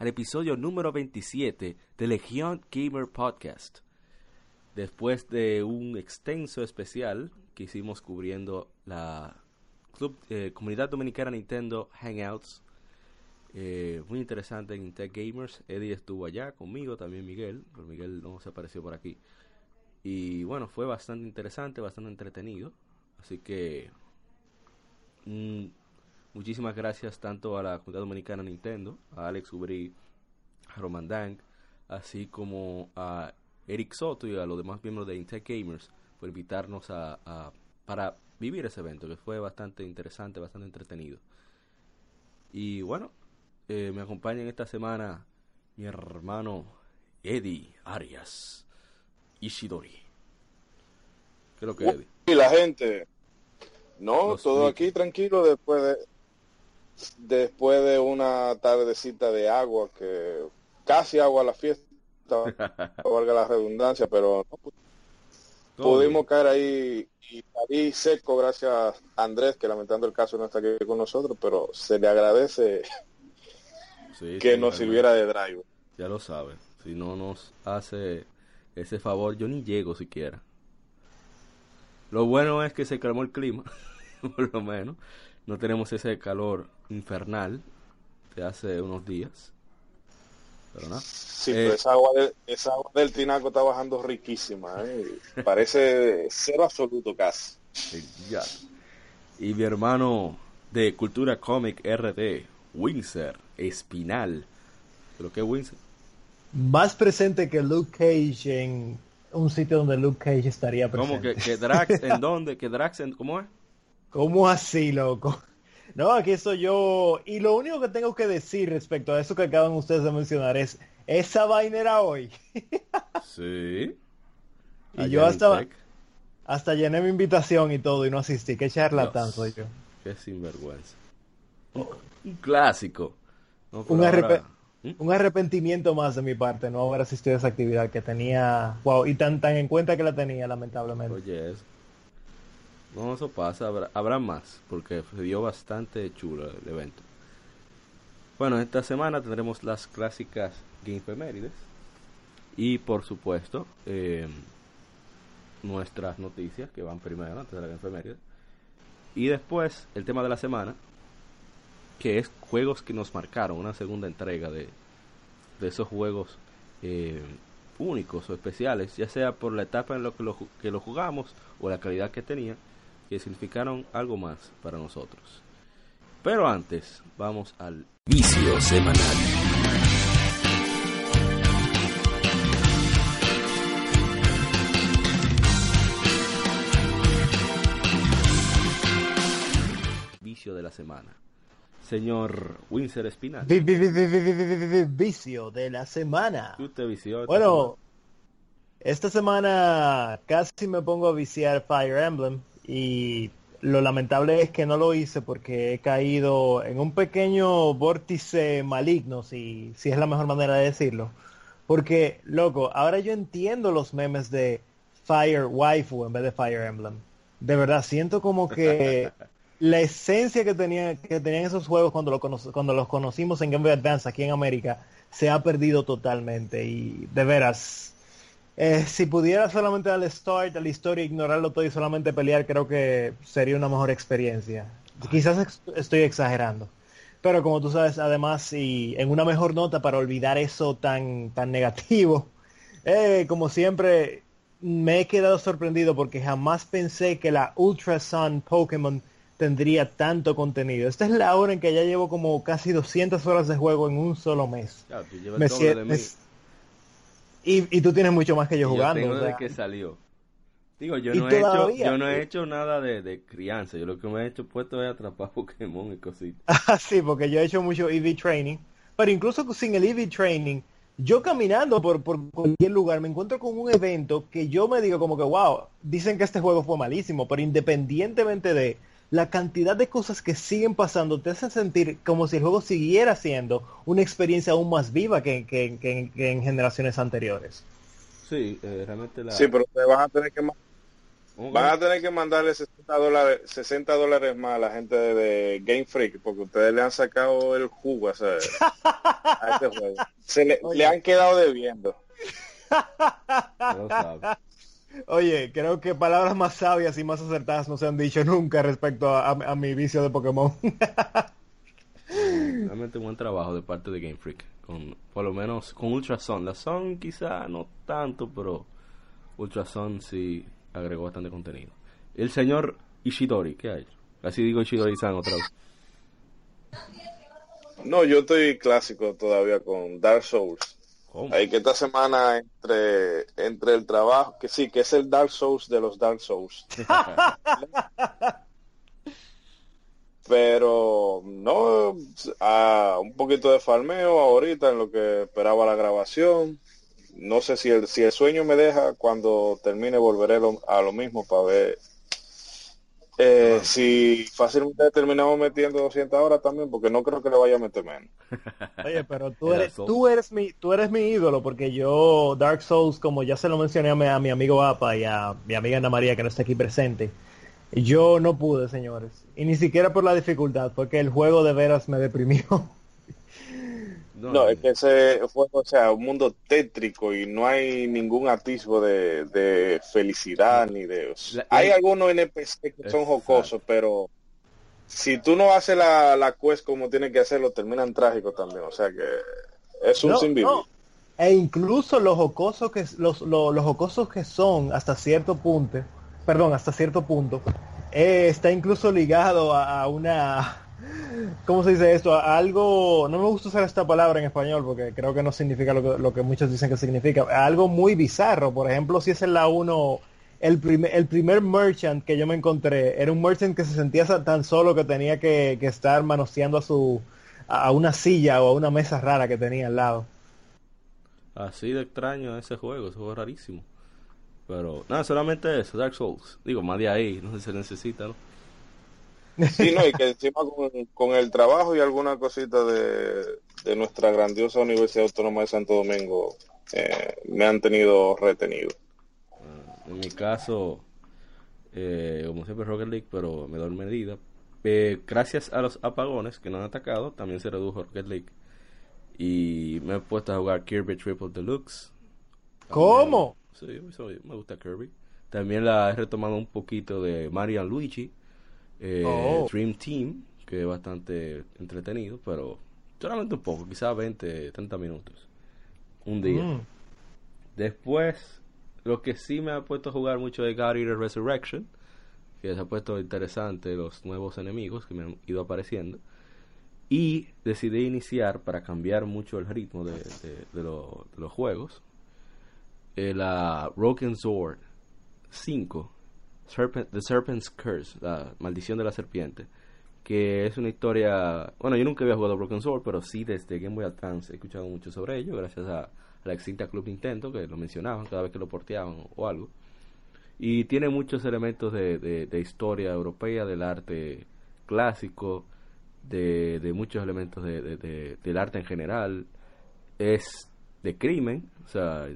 al episodio número 27 de Legion Gamer Podcast. Después de un extenso especial que hicimos cubriendo la Club, eh, Comunidad Dominicana Nintendo Hangouts, eh, muy interesante en Tech Gamers. Eddie estuvo allá conmigo, también Miguel, pero Miguel no se apareció por aquí. Y bueno, fue bastante interesante, bastante entretenido. Así que mm, Muchísimas gracias tanto a la comunidad dominicana Nintendo, a Alex Ubri, a Roman Dank, así como a Eric Soto y a los demás miembros de Intech Gamers por invitarnos a, para vivir ese evento, que fue bastante interesante, bastante entretenido. Y bueno, eh, me acompaña en esta semana mi hermano Eddie Arias Ishidori. Creo que Eddie. Y la gente. No, todo aquí tranquilo después de después de una tardecita de agua, que casi agua a la fiesta, valga la redundancia, pero pudimos caer ahí y seco gracias a Andrés, que lamentando el caso no está aquí con nosotros, pero se le agradece que nos sirviera de drive. Ya lo sabe, si no nos hace ese favor, yo ni llego siquiera. Lo bueno es que se calmó el clima, por lo menos no tenemos ese calor infernal de hace unos días. Pero nada. Sí, pero eh, esa agua, esa agua del tinaco está bajando riquísima. ¿eh? Parece cero absoluto casi. Ya. Y mi hermano de Cultura Comic RD, Windsor Espinal. ¿Pero qué Windsor? Más presente que Luke Cage en un sitio donde Luke Cage estaría presente. ¿Cómo que, que Drax en dónde? ¿Que Drax en cómo es? ¿Cómo así, loco? No, aquí estoy yo. Y lo único que tengo que decir respecto a eso que acaban ustedes de mencionar es, esa vaina era hoy. sí. Y yo hasta, hasta llené mi invitación y todo y no asistí. Qué charlatán soy yo. Qué sinvergüenza. Un clásico. un, ¿Mm? un, arrepentimiento más de mi parte no haber asistido a esa actividad que tenía, wow, y tan, tan en cuenta que la tenía, lamentablemente. Oye, eso. No, eso pasa, habrá, más, porque se dio bastante chulo el evento. Bueno, esta semana tendremos las clásicas Game Femérides y por supuesto eh, nuestras noticias que van primero antes de la Game Femérides y después el tema de la semana que es juegos que nos marcaron, una segunda entrega de, de esos juegos eh, únicos o especiales, ya sea por la etapa en la que lo, que lo jugamos o la calidad que tenía que significaron algo más para nosotros. Pero antes, vamos al vicio semanal. Vicio de la semana. Señor Winsor Espinal. Vicio de la semana. ¿Usted vició bueno, esta semana casi me pongo a viciar Fire Emblem y lo lamentable es que no lo hice porque he caído en un pequeño vórtice maligno, si, si es la mejor manera de decirlo. Porque, loco, ahora yo entiendo los memes de Fire Waifu en vez de Fire Emblem. De verdad, siento como que la esencia que, tenía, que tenían esos juegos cuando, lo cuando los conocimos en Game Boy Advance aquí en América se ha perdido totalmente. Y de veras, eh, si pudiera solamente darle start a la historia, ignorarlo todo y solamente pelear, creo que sería una mejor experiencia. Quizás estoy exagerando. Pero como tú sabes, además, y en una mejor nota para olvidar eso tan, tan negativo, eh, como siempre, me he quedado sorprendido porque jamás pensé que la Ultra Sun Pokémon tendría tanto contenido. Esta es la hora en que ya llevo como casi 200 horas de juego en un solo mes. me, y, y tú tienes mucho más que yo jugando. Tengo que salió. Digo, yo no, he hecho, yo no he hecho nada de, de, crianza. Yo lo que me he hecho puesto es atrapar Pokémon y cositas. Ah, sí, porque yo he hecho mucho EV training. pero incluso sin el EV Training, yo caminando por, por cualquier lugar me encuentro con un evento que yo me digo como que, wow, dicen que este juego fue malísimo, pero independientemente de la cantidad de cosas que siguen pasando, te hacen sentir como si el juego siguiera siendo una experiencia aún más viva que, en generaciones anteriores. Sí, eh, realmente la... Sí, pero te van a tener que Van a tener que mandarle 60 dólares, 60 dólares más a la gente de, Game Freak porque ustedes le han sacado el jugo a ese, juego. Se le, han quedado debiendo. Oye, creo que palabras más sabias y más acertadas no se han dicho nunca respecto a, mi vicio de Pokémon. Realmente un buen trabajo de parte de Game Freak. Con, por lo menos con Ultra Sun. La Sun quizá no tanto, pero Ultra Sun sí agregó bastante contenido. El señor Ishidori, ¿qué hay? Así digo Ishidori-san otra vez. No, yo estoy clásico todavía con Dark Souls. Ahí que esta semana entre entre el trabajo, que sí, que es el Dark Souls de los Dark Souls. Pero no, a un poquito de farmeo ahorita en lo que esperaba la grabación no sé si el, si el sueño me deja, cuando termine volveré a lo mismo para ver eh, si fácilmente terminamos metiendo 200 horas también, porque no creo que le vaya a meter menos. Oye, pero tú eres, tú eres mi, tú eres mi ídolo, porque yo Dark Souls, como ya se lo mencioné a mi, a mi amigo Apa y a mi amiga Ana María que no está aquí presente, yo no pude, señores, y ni siquiera por la dificultad, porque el juego de veras me deprimió. No, es que ese fue, o sea, un mundo tétrico y no hay ningún atisbo de, felicidad ni de... hay algunos NPC que son jocosos, pero si tú no haces la, la quest como tienes que hacerlo, terminan trágicos también. O sea que es un no, E incluso los jocosos que los, los, jocosos que son hasta cierto punto, perdón, hasta cierto punto, eh, está incluso ligado a una ¿cómo se dice esto? Algo, no me gusta usar esta palabra en español porque creo que no significa lo que, muchos dicen que significa. Algo muy bizarro, por ejemplo, si es en la 1, el, primer, el primer merchant que yo me encontré, era un merchant que se sentía tan solo que tenía que, estar manoseando a su a una silla o a una mesa rara que tenía al lado. Así de extraño ese juego, ese juego rarísimo. Pero nada, solamente eso, Dark Souls. Digo, más de ahí, no sé si se necesita, ¿no? Sí, no, y que encima con, el trabajo y alguna cosita de, nuestra grandiosa Universidad Autónoma de Santo Domingo eh, me han tenido retenido. En mi caso, eh, como siempre Rocket League, pero me doy medida. Eh, gracias a los apagones que no han atacado, también se redujo Rocket League. Y me he puesto a jugar Kirby Triple Deluxe. ¿Cómo? Sí, me gusta Kirby. También la he retomado un poquito de Mario Luigi eh, oh. Dream Team, que es bastante entretenido, pero solamente un poco, quizás 20, 30 minutos. Un día. Mm. Después, lo que sí me ha puesto a jugar mucho es God Eater Resurrection, que se ha puesto interesante los nuevos enemigos que me han ido apareciendo. Y decidí iniciar para cambiar mucho el ritmo de, de, los juegos. Eh, la Broken Sword 5 The Serpent's Curse, la maldición de la serpiente, que es una historia, bueno, yo nunca había jugado Broken Sword, pero sí desde Game Boy Advance he escuchado mucho sobre ello, gracias a, la extinta Club Nintendo, que lo mencionaban cada vez que lo porteaban o, algo. Y tiene muchos elementos de, de, historia europea, del arte clásico, de, de muchos elementos de, del arte en general. Es de crimen, o sea,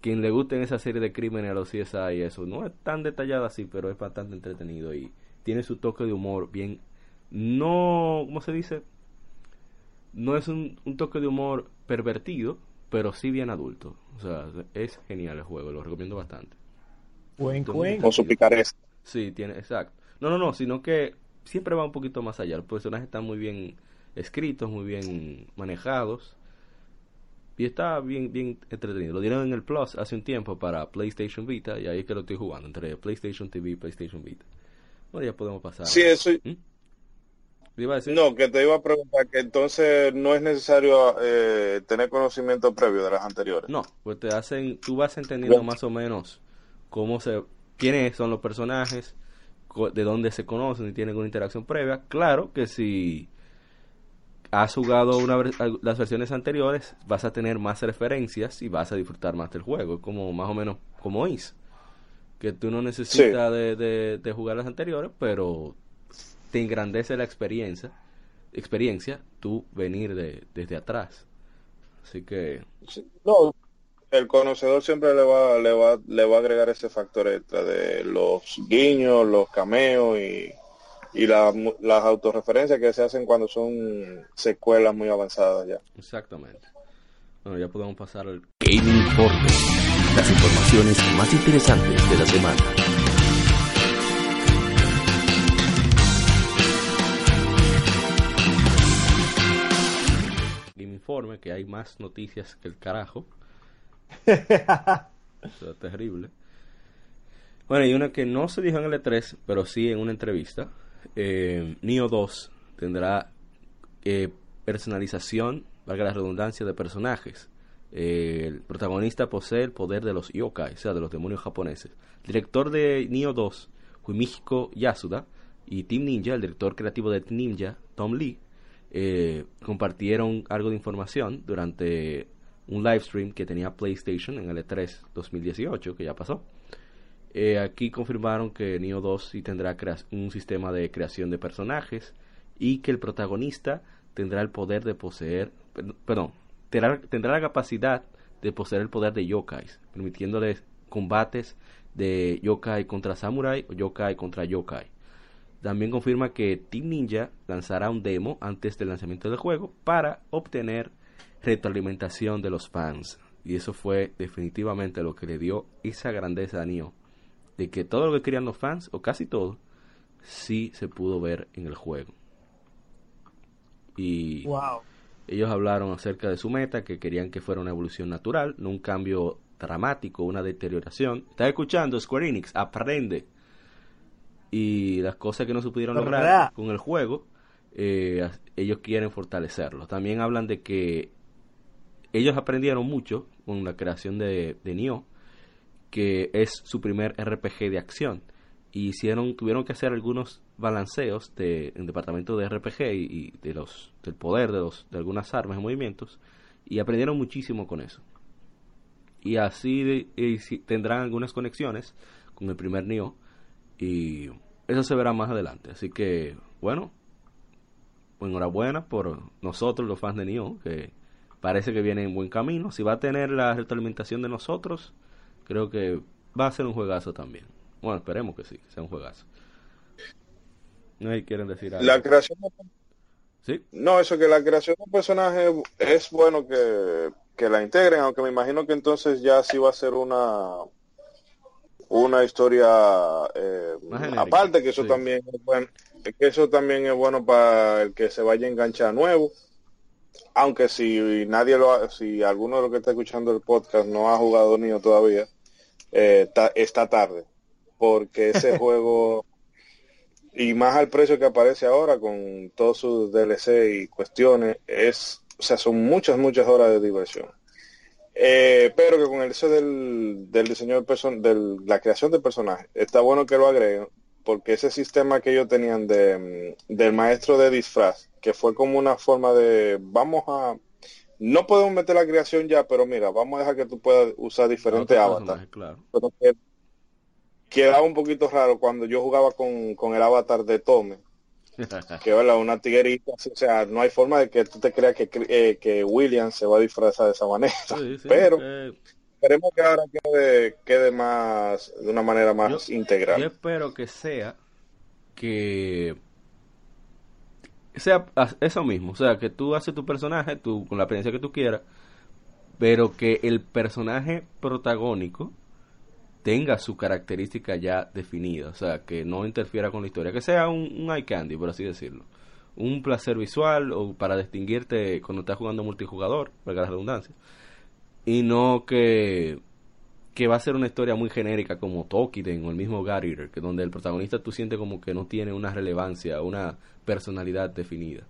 quien le guste en esa serie de crímenes a los CSI y eso, no es tan detallado así, pero es bastante entretenido y tiene su toque de humor bien, no, ¿cómo se dice? No es un, toque de humor pervertido, pero sí bien adulto. O sea, es genial el juego, lo recomiendo bastante. Buen Con su picaresca. Sí, tiene, exacto. No, no, no, sino que siempre va un poquito más allá. Los personajes están muy bien escritos, muy bien manejados y está bien, bien entretenido. Lo dieron en el Plus hace un tiempo para PlayStation Vita y ahí es que lo estoy jugando, entre PlayStation TV y PlayStation Vita. Bueno, ya podemos pasar. Sí, eso... ¿Mm? No, que te iba a preguntar que entonces no es necesario eh, tener conocimiento previo de las anteriores. No, pues te hacen, tú vas entendiendo más o menos cómo se, quiénes son los personajes, de dónde se conocen y tienen una interacción previa. Claro que si has jugado una, las versiones anteriores, vas a tener más referencias y vas a disfrutar más del juego. Es como más o menos como is. Que tú no necesitas de, de, jugar las anteriores, pero te engrandece la experiencia, experiencia tú venir de, desde atrás. Así que... No, el conocedor siempre le va, le, va, le va a agregar ese factor extra de los guiños, los cameos y, y las autorreferencias que se hacen cuando son secuelas muy avanzadas ya. Exactamente. Bueno, ya podemos pasar al Gaming Informe, las informaciones más interesantes de la semana. Game Informe, que hay más noticias que el carajo. Eso es terrible. Bueno, y una que no se dijo en el E3, pero sí en una entrevista. Eh, Neo 2 tendrá eh, personalización, valga la redundancia, de personajes. Eh, el protagonista posee el poder de los yokai, o sea, de los demonios japoneses. director de Neo 2, Fumihiko Yasuda, y Team Ninja, el director creativo de Team Ninja, Tom Lee, compartieron algo de información durante un live stream que tenía PlayStation en el E3 2018, que ya pasó. Eh, aquí confirmaron que Neo 2 sí tendrá un sistema de creación de personajes y que el protagonista tendrá el poder de poseer, perdón, tendrá, tendrá la capacidad de poseer el poder de yokais, permitiéndole combates de yokai contra samurai o yokai contra yokai. También confirma que Team Ninja lanzará un demo antes del lanzamiento del juego para obtener retroalimentación de los fans. Y eso fue definitivamente lo que le dio esa grandeza a Neo. De que todo lo que querían los fans, o casi todo, sí se pudo ver en el juego. Y ellos hablaron acerca de su meta, que querían que fuera una evolución natural, no un cambio dramático, una deterioración. ¿Estás escuchando, Square Enix? Aprende. Y las cosas que no se pudieron lograr con el juego, eh, ellos quieren fortalecerlo. También hablan de que ellos aprendieron mucho con la creación de, de Nioh, que es su primer RPG de acción. Y hicieron, tuvieron que hacer algunos balanceos de, en departamento de RPG y, de los, del poder de, los, de algunas armas y movimientos. Y aprendieron muchísimo con eso. Y así tendrán algunas conexiones con el primer Nioh. Y eso se verá más adelante. Así que, bueno, enhorabuena por nosotros, los fans de Nioh, que parece que viene en buen camino. Si va a tener la retroalimentación de nosotros, creo que va a ser un juegazo también. Bueno, esperemos que sí, que sea un juegazo. ¿No quieren decir algo? La creación ¿Sí? No, eso que la creación de un personaje es bueno que, que la integren, aunque me imagino que entonces ya sí va a ser una una historia eh, aparte, que eso también es bueno, que eso también es bueno para el que se vaya a enganchar nuevo aunque si nadie lo ha, si alguno de los que está escuchando el podcast no ha jugado Nio todavía, eh, está tarde, porque ese juego y más al precio que aparece ahora con todos sus DLC y cuestiones es, o sea, son muchas muchas horas de diversión. Eh, pero que con el eso del, del diseño de de la creación de personajes, está bueno que lo agreguen, porque ese sistema que ellos tenían de, del maestro de disfraz, que fue como una forma de, vamos a, no podemos meter la creación ya, pero mira, vamos a dejar que tú puedas usar diferentes avatares. Claro. quedaba un poquito raro cuando yo jugaba con, con el avatar de Tome, que ¿verdad? una tiguerita, o sea, no hay forma de que tú te creas que, eh, que William se va a disfrazar de esa manera, pero esperemos que ahora quede, quede más, de una manera más integral. Yo espero que sea que sea eso mismo, o sea, que tú haces tu personaje, tú con la apariencia que tú quieras, pero que el personaje protagónico tenga su característica ya definida, o sea, que no interfiera con la historia, que sea un, un eye candy, por así decirlo. Un placer visual o para distinguirte cuando estás jugando multijugador, valga la redundancia. Y no que que va a ser una historia muy genérica como Tokiden o el mismo Eater, que donde el protagonista tú sientes como que no tiene una relevancia, una personalidad definida.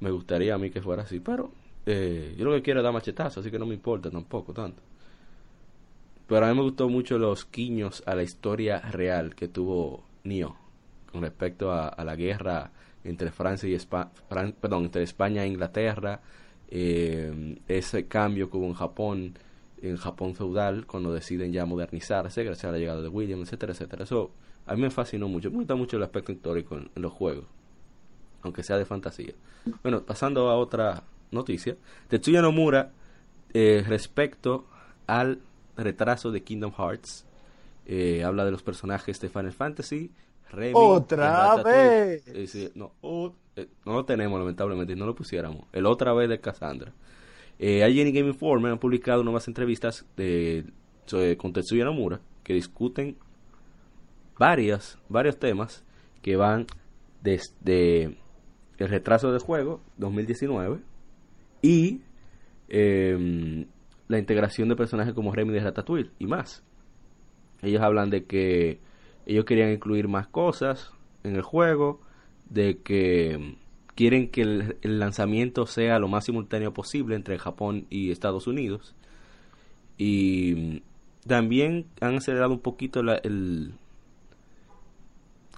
Me gustaría a mí que fuera así, pero eh, yo lo que quiero es dar machetazo, así que no me importa tampoco tanto. Pero a mí me gustó mucho los guiños a la historia real que tuvo Neo con respecto a, la guerra entre Francia y España, perdón, entre España e Inglaterra, eh, ese cambio que hubo en Japón, en Japón feudal, cuando deciden ya modernizarse, gracias a la llegada de William, etcétera, etcétera. Eso a mí me fascinó mucho, me gusta mucho el aspecto histórico en, los juegos, aunque sea de fantasía. Bueno, pasando a otra noticia, Tetsuya Nomura, eh, respecto al retraso de Kingdom Hearts, eh, habla de los personajes de Final Fantasy, otra vez. no, eh, no lo tenemos lamentablemente, no lo pusiéramos. El otra vez de Cassandra. Eh, IGN Game Informer han publicado nuevas entrevistas de, con Tetsuya Nomura que discuten varias, varios temas que van desde el retraso del juego 2019 y em, la integración de personajes como Remy de Ratatouille y más. Ellos hablan de que ellos querían incluir más cosas en el juego, de que quieren que el, lanzamiento sea lo más simultáneo posible entre Japón y Estados Unidos. Y también han acelerado un poquito el,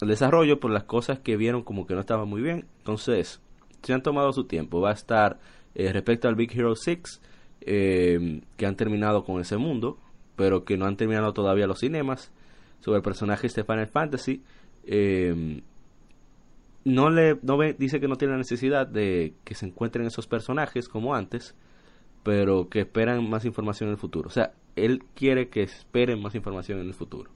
el desarrollo por las cosas que vieron como que no estaban muy bien. Entonces, se han tomado su tiempo. Va a estar eh, respecto al Big Hero 6, eh, que han terminado con ese mundo, pero que no han terminado todavía los cinemas sobre personajes de Final Fantasy. Eh, no le no ve, dice que no tiene la necesidad de que se encuentren esos personajes como antes, pero que esperan más información en el futuro. O sea, él quiere que esperen más información en el futuro.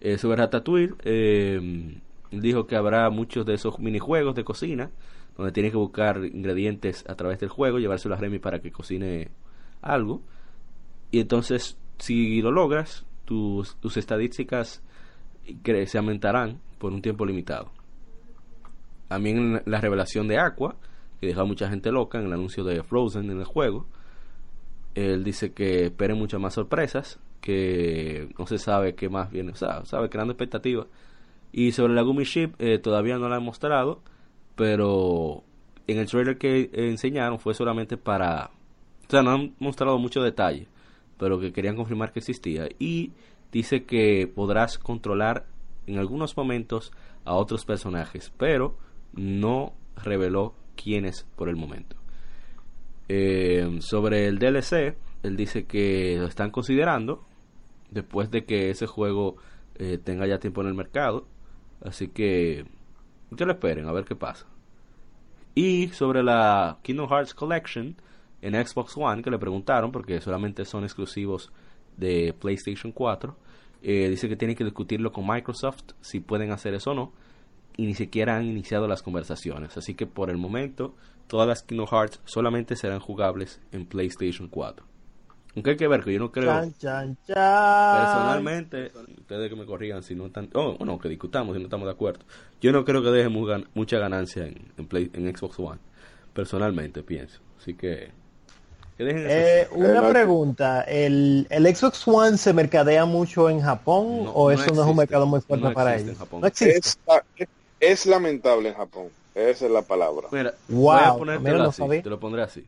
Eh, sobre Ratatouille, eh, dijo que habrá muchos de esos minijuegos de cocina, donde tiene que buscar ingredientes a través del juego, llevárselo a Remy para que cocine algo. Y entonces, si lo logras, tus, tus estadísticas se aumentarán por un tiempo limitado. También la revelación de Aqua, que dejó a mucha gente loca en el anuncio de Frozen en el juego. Él dice que esperen muchas más sorpresas, que no se sabe qué más viene, o sea, sabe creando expectativas. Y sobre la Gumi Ship eh, todavía no la han mostrado, pero en el trailer que enseñaron fue solamente para... O sea, no han mostrado mucho detalle pero que querían confirmar que existía. Y dice que podrás controlar en algunos momentos a otros personajes, pero no reveló quiénes por el momento. Eh, sobre el DLC, él dice que lo están considerando después de que ese juego eh, tenga ya tiempo en el mercado. Así que que lo esperen, a ver qué pasa. Y sobre la Kingdom Hearts Collection, en Xbox One que le preguntaron, porque solamente son exclusivos de PlayStation 4, eh, dice que tienen que discutirlo con Microsoft si pueden hacer eso o no, y ni siquiera han iniciado las conversaciones. Así que por el momento, todas las Kingdom Hearts solamente serán jugables en PlayStation 4. Aunque hay que ver que yo no creo. Personalmente, ustedes que me corrigan si no están. Oh, bueno, que discutamos si no estamos de acuerdo. Yo no creo que deje mucha ganancia en, en Xbox One. Personalmente pienso. Así que eh, una pregunta, ¿el, ¿el Xbox One se mercadea mucho en Japón o eso no es un mercado muy fuerte para ellos? No existe. Es, lamentable en Japón, esa es la palabra. Mira, voy a ponértelo así, te lo pondré así.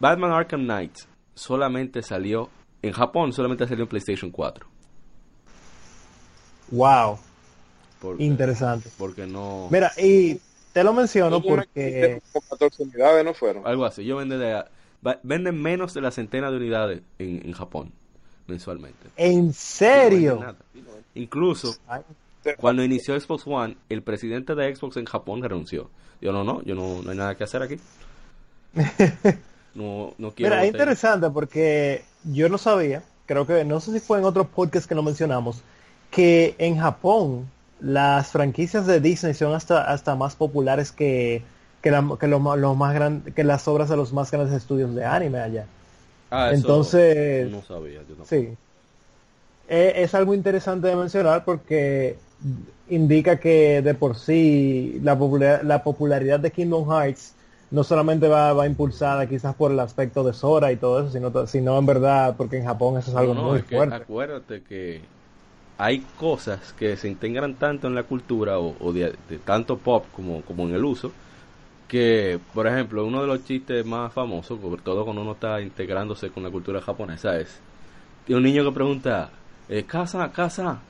Batman Arkham Knight solamente salió, en Japón solamente salió en PlayStation 4. Wow. Interesante. Porque no... Mira, y te lo menciono porque... 14 unidades no fueron. Algo así, yo vendí de venden menos de la centena de unidades en, Japón mensualmente. ¿En serio? Incluso cuando inició Xbox One, el presidente de Xbox en Japón renunció. Yo no, no, yo no, no hay nada que hacer aquí. No, no quiero. Mira, es interesante porque yo no sabía, creo que no sé si fue en otro podcast que lo mencionamos, que en Japón las franquicias de Disney son hasta, hasta más populares que que, que, lo, más grande, que las obras de los más grandes estudios de anime allá. Ah, Entonces, no sabía, sí. E, es, algo interesante de mencionar porque indica que de por sí la, la popularidad de Kingdom Hearts no solamente va, va impulsada quizás por el aspecto de Sora y todo eso, sino, sino en verdad porque en Japón eso es algo muy fuerte. acuérdate que hay cosas que se integran tanto en la cultura o, de, de, tanto pop como, como en el uso que, por ejemplo, uno de los chistes más famosos, sobre todo cuando uno está integrándose con la cultura japonesa, es un niño que pregunta, eh, casa, casa,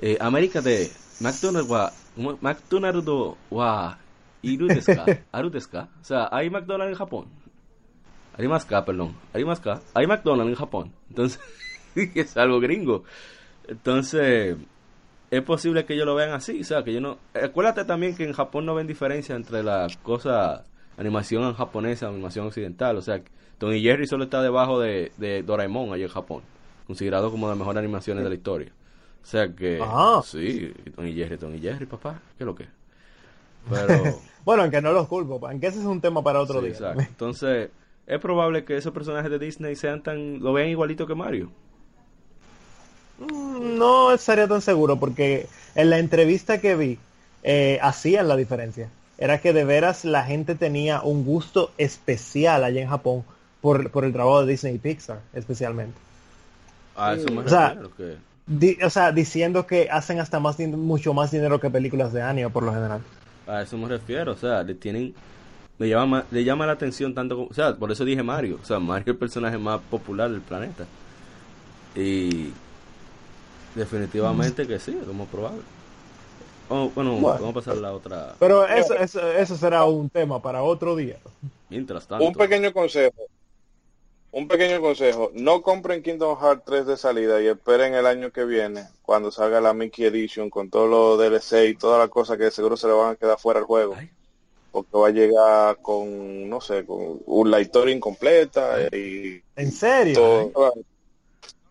eh, América de McDonald's wa McDonald's wa iru Aru O sea, hay McDonald's en Japón. Arimaska, perdón. Arimaska. Hay McDonald's en Japón. Entonces, es algo gringo. Entonces, es posible que ellos lo vean así. O sea, que yo no. Acuérdate también que en Japón no ven diferencia entre la cosa animación japonesa, animación occidental. O sea, Tony Jerry solo está debajo de, de Doraemon allá en Japón, considerado como de las mejores animaciones de la historia. O sea que, sí, Tony Jerry, Tony Jerry, papá, ¿qué es lo que? Pero... bueno, aunque no los culpo, aunque ese es un tema para otro día. Exacto. Entonces, es probable que esos personajes de Disney sean tan, lo vean igualito que Mario. Mm, no estaría tan seguro, porque en la entrevista que vi, eh, hacían la diferencia. Era que de veras la gente tenía un gusto especial allá en Japón por, por el trabajo de Disney y Pixar, especialmente. Ah, eso me o sea, o sea, diciendo que hacen hasta más mucho más dinero que películas de anime por lo general. A eso me refiero, o sea, le tienen le llama le llama la atención tanto como, o sea, por eso dije Mario, o sea, Mario es el personaje más popular del planeta. Y definitivamente que sí, es lo probable. Oh, bueno, vamos a pasar a la otra. Pero eso, eso, eso será un tema para otro día. Mientras tanto. Un pequeño consejo. Un pequeño consejo. No compren Kingdom Hearts 3 de salida y esperen el año que viene, cuando salga la Mickey Edition, con todos los DLC y todas las cosas que seguro se le van a quedar fuera del juego. Porque va a llegar con, no sé, con una historia incompleta y... ¿En serio?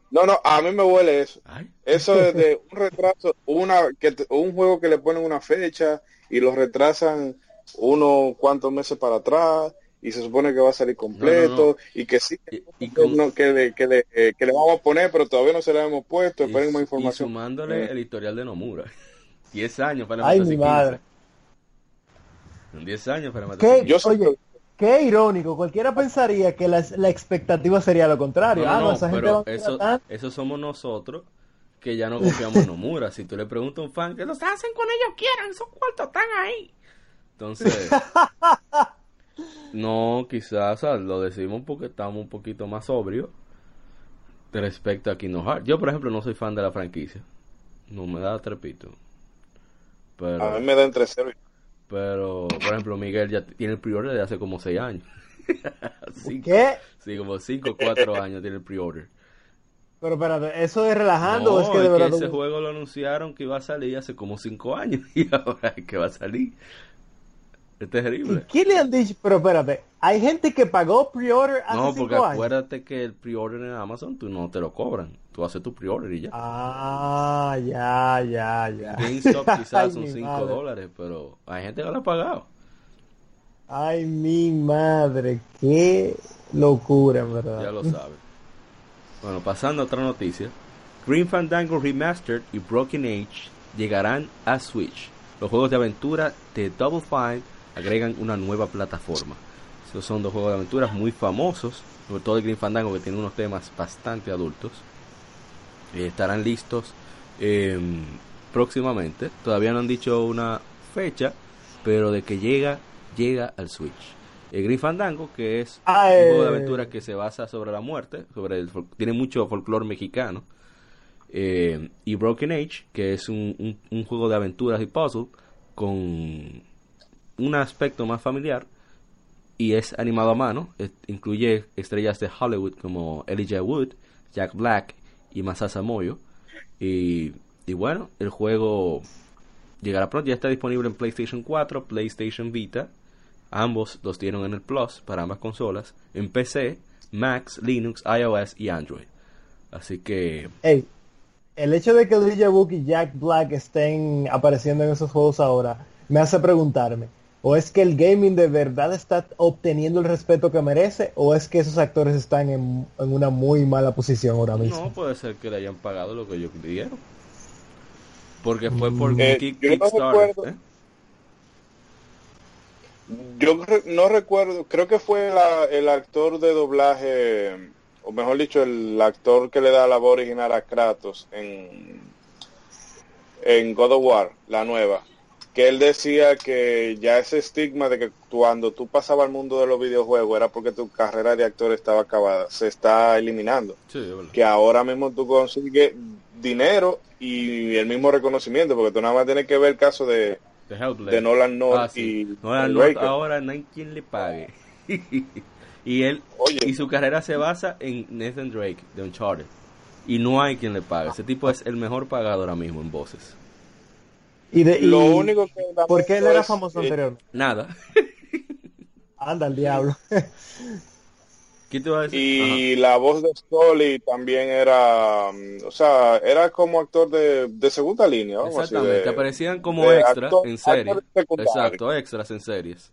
No, no, a mí me huele eso. Eso es de un retraso, una que un juego que le ponen una fecha y lo retrasan unos cuantos meses para atrás y se supone que va a salir completo y que sí y, que, le, que, le, eh, que, le, vamos a poner pero todavía no se le hemos puesto esperen más información y sumándole eh. el historial de Nomura 10 años para Ay, mi madre 10 años para ¿Qué? Yo Oye, Qué irónico, cualquiera pensaría que la, expectativa sería lo contrario. ah, no, esa pero eso, eso somos nosotros que ya no confiamos en Nomura. Si tú le preguntas a un fan, que los hacen cuando ellos quieran, esos cuartos están ahí. Entonces, no, quizás lo decimos porque estamos un poquito más sobrios respecto a Kingdom Hearts. Yo, por ejemplo, no soy fan de la franquicia. No me da trepito. Pero... A mí me da entre cero pero, por ejemplo, Miguel ya tiene el pre-order de hace como 6 años. ¿Qué? Sí, como 5 o 4 años tiene el pre-order. Pero espérate, ¿eso es relajando o es que de verdad... ese juego lo anunciaron que iba a salir hace como 5 años y ahora es que va a salir. Es terrible. ¿Qué le han dicho? Pero espérate, hay gente que pagó pre-order hace No, porque acuérdate que el pre-order en Amazon tú no te lo cobran. Tú haces tu pre-order y ya. Ah, ya, ya, ya. GameStop quizás son 5 dólares, pero hay gente que lo ha pagado. Ay, mi madre, qué locura, verdad. Ya lo sabes. Bueno, pasando a otra noticia. Green Fandango Remastered y Broken Age llegarán a Switch. Los juegos de aventura de Double Fine agregan una nueva plataforma. Esos son dos juegos de aventuras muy famosos, sobre todo el Green Fandango que tiene unos temas bastante adultos. Eh, estarán listos em, próximamente. Todavía no han dicho una fecha, pero de que llega, llega al Switch. El Green Fandango, que es un juego de aventura que se basa sobre la muerte, sobre tiene mucho folclore mexicano. Eh, y Broken Age, que es un, un, juego de aventuras y puzzle con un aspecto más familiar y es animado a mano. incluye estrellas de Hollywood como Elijah Wood, Jack Black y Masasa Moyo. Y, bueno, el juego llegará pronto. Ya está disponible en PlayStation 4, PlayStation Vita. Ambos los tienen en el Plus para ambas consolas. En PC, Max, Linux, iOS y Android. Así que... el hecho de que Elijah Wood y Jack Black estén apareciendo en esos juegos ahora me hace preguntarme, ¿O es que el gaming de verdad está obteniendo el respeto que merece? ¿O es que esos actores están en, una muy mala posición ahora mismo? No, puede ser que le hayan pagado lo que ellos pidieron. Porque fue por mm. eh, Kickstarter. ¿eh? Yo no recuerdo, creo que fue el actor de doblaje, o mejor dicho, el actor que le da la voz original a Kratos en, en God of War, la nueva que él decía que ya ese estigma de que cuando tú pasabas al mundo de los videojuegos era porque tu carrera de actor estaba acabada, se está eliminando. que ahora mismo tú consigues dinero y el mismo reconocimiento, porque tú nada más tienes que ver el caso de, de Nolan North ah, y Nolan North ahora no hay quien le pague. y él y su carrera se basa en Nathan Drake de Uncharted. Y no hay quien le pague. Ese tipo es el mejor pagado ahora mismo en voces. Y, de, lo único que ¿Por qué él era famoso anterior? Nada. Anda el diablo. Y la voz de Scully también era, o sea, era como actor de, de segunda línea. Exactamente, aparecían como extras en series. Exacto, extras en series.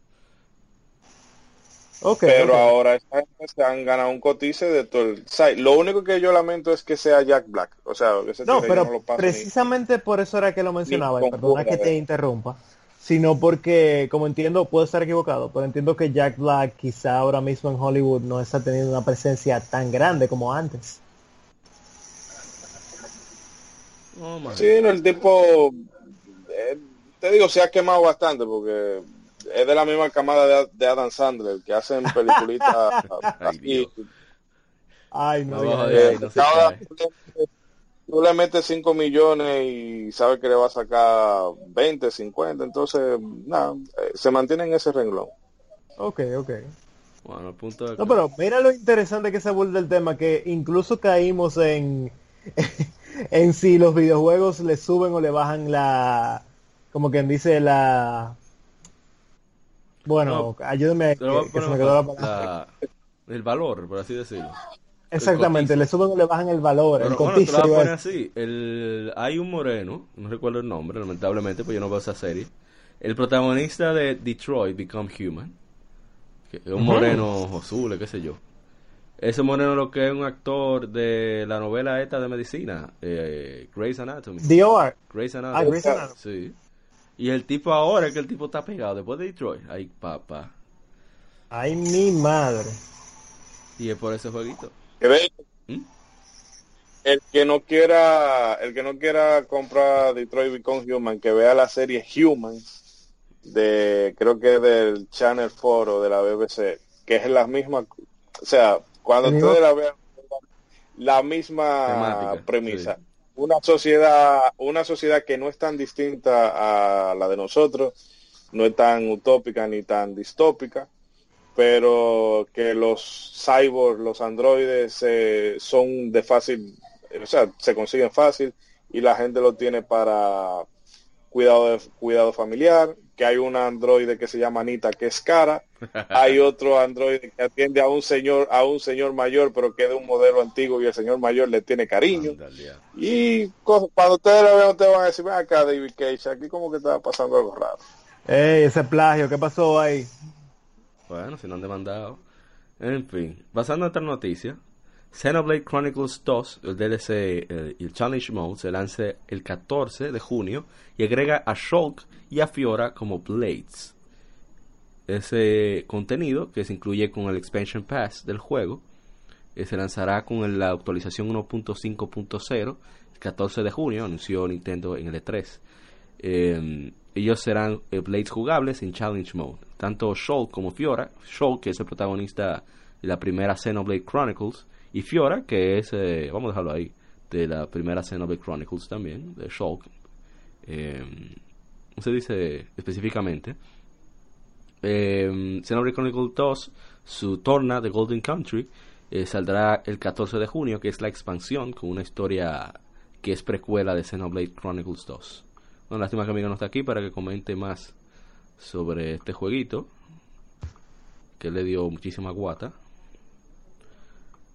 Pero ahora se han ganado un cotice de todo el site. Lo único que yo lamento es que sea Jack Black. O sea, no, pero precisamente por eso era que lo mencionaba. perdona que te interrumpa sino porque, como entiendo, puedo estar equivocado, pero entiendo que Jack Black quizá ahora mismo en Hollywood no está teniendo una presencia tan grande como antes. Oh, sí, el tipo, eh, te digo, se ha quemado bastante porque es de la misma camada de, Adam Sandler, que hacen peliculitas Ay, no, tú le metes 5 millones y sabes que le va a sacar 20, 50, entonces, nada, eh, se mantiene en ese renglón. Ok, ok. Bueno, punto de... No, pero mira lo interesante que se vuelve el tema, que incluso caímos en, en si los videojuegos le suben o le bajan la, como quien dice, la... Bueno, ayúdeme que, se me quedó la el valor, por así decirlo. Exactamente, le suben o le bajan el valor. el bueno, así. El, hay un moreno, no recuerdo el nombre, lamentablemente, pues yo no veo esa serie. El protagonista de Detroit Become Human, que es un moreno azul, qué sé yo. Ese moreno lo que es un actor de la novela esta de medicina, eh, Grey's Anatomy. D.O.R. Grey's Anatomy. Ah, Grey's Anatomy. Sí. Y el tipo ahora, es que el tipo está pegado después de Detroit. Ay, papá. Ay, mi madre. Y es por ese jueguito. ¿Mm? El que no quiera, el que no quiera comprar Detroit Become Human, que vea la serie Human de, creo que del Channel 4 o de la BBC, que es la misma, o sea, cuando ustedes la vean, la misma premisa. Una sociedad, una sociedad que no es tan distinta a la de nosotros, no es tan utópica ni tan distópica, pero que los cyborgs, los androides eh, son de fácil, o sea, se consiguen fácil y la gente lo tiene para cuidado de, cuidado familiar, que hay un androide que se llama Anita que es cara, hay otro androide que atiende a un señor a un señor mayor pero que es de un modelo antiguo y el señor mayor le tiene cariño. y cuando ustedes lo vean ustedes van a decir, ven acá David Cage, aquí como que estaba pasando algo raro. Ey, ese plagio, ¿qué pasó ahí? Bueno, si no han demandado. En fin, basando en esta noticia, Xenoblade Chronicles 2, el DLC y el Challenge Mode, se lanza el 14 de junio y agrega a Shulk y a Fiora como Blades. Ese contenido, que se incluye con el Expansion Pass del juego, eh, se lanzará con la actualización 1.5.0 el 14 de junio, anunció Nintendo en el E3. Eh, ellos serán eh, Blades jugables en Challenge Mode. Tanto Shulk como Fiora, Shulk que es el protagonista de la primera Xenoblade Chronicles, y Fiora que es, eh, vamos a dejarlo ahí, de la primera Xenoblade Chronicles también, de Shulk. Eh, ¿Cómo se dice específicamente? Eh, Xenoblade Chronicles 2, su torna de Golden Country, saldrá el 14 de junio, que es la expansión con una historia que es precuela de Xenoblade Chronicles 2. No, lástima que amigo no está aquí para que comente más sobre este jueguito. Que le dio muchísima guata.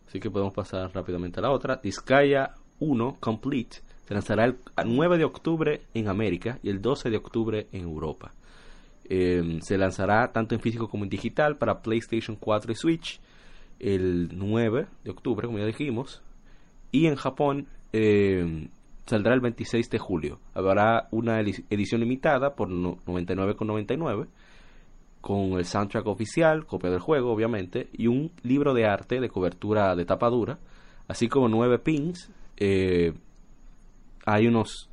Así que podemos pasar rápidamente a la otra. Disgaea 1 Complete se lanzará el 9 de octubre en América y el 12 de octubre en Europa. Em, se lanzará tanto en físico como en digital para PlayStation 4 y Switch el 9 de octubre, como ya dijimos. Y en Japón eh, saldrá el 26 de julio. Habrá una edición limitada por 99,99 con el soundtrack oficial, copia del juego obviamente, y un libro de arte de cobertura de tapa dura, así como nueve pins. Eh, hay unos,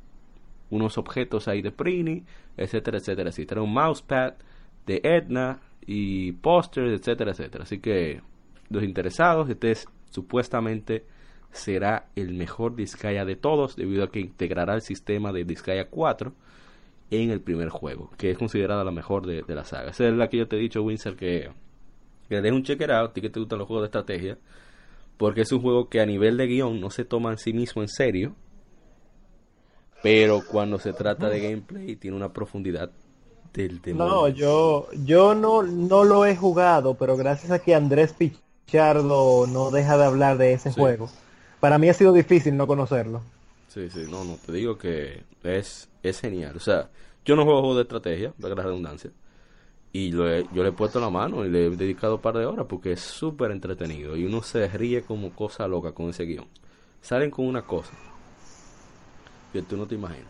unos objetos ahí de Prini, etcétera, etcétera, etcétera. Un mousepad de Edna y pósters, etcétera, etcétera. Así que los interesados, este es supuestamente será el mejor Disgaea de todos debido a que integrará el sistema de Disgaea 4 en el primer juego, que es considerada la mejor de, la saga. Esa es la que yo te he dicho, Winsor, que, que le un check out, que te gustan los juegos de estrategia, porque es un juego que a nivel de guion no se toma en sí mismo en serio, pero cuando se trata de gameplay tiene una profundidad del demonio. No, yo, yo no, no lo he jugado, pero gracias a que Andrés Pichardo no deja de hablar de ese juego, para mí ha sido difícil no conocerlo. Sí, sí, no, no, te digo que es, es genial. O sea, yo no juego juegos de estrategia, de la redundancia, y yo le he puesto la mano y le he dedicado un par de horas porque es súper entretenido y uno se ríe como cosa loca con ese guion. Salen con una cosa que tú no te imaginas.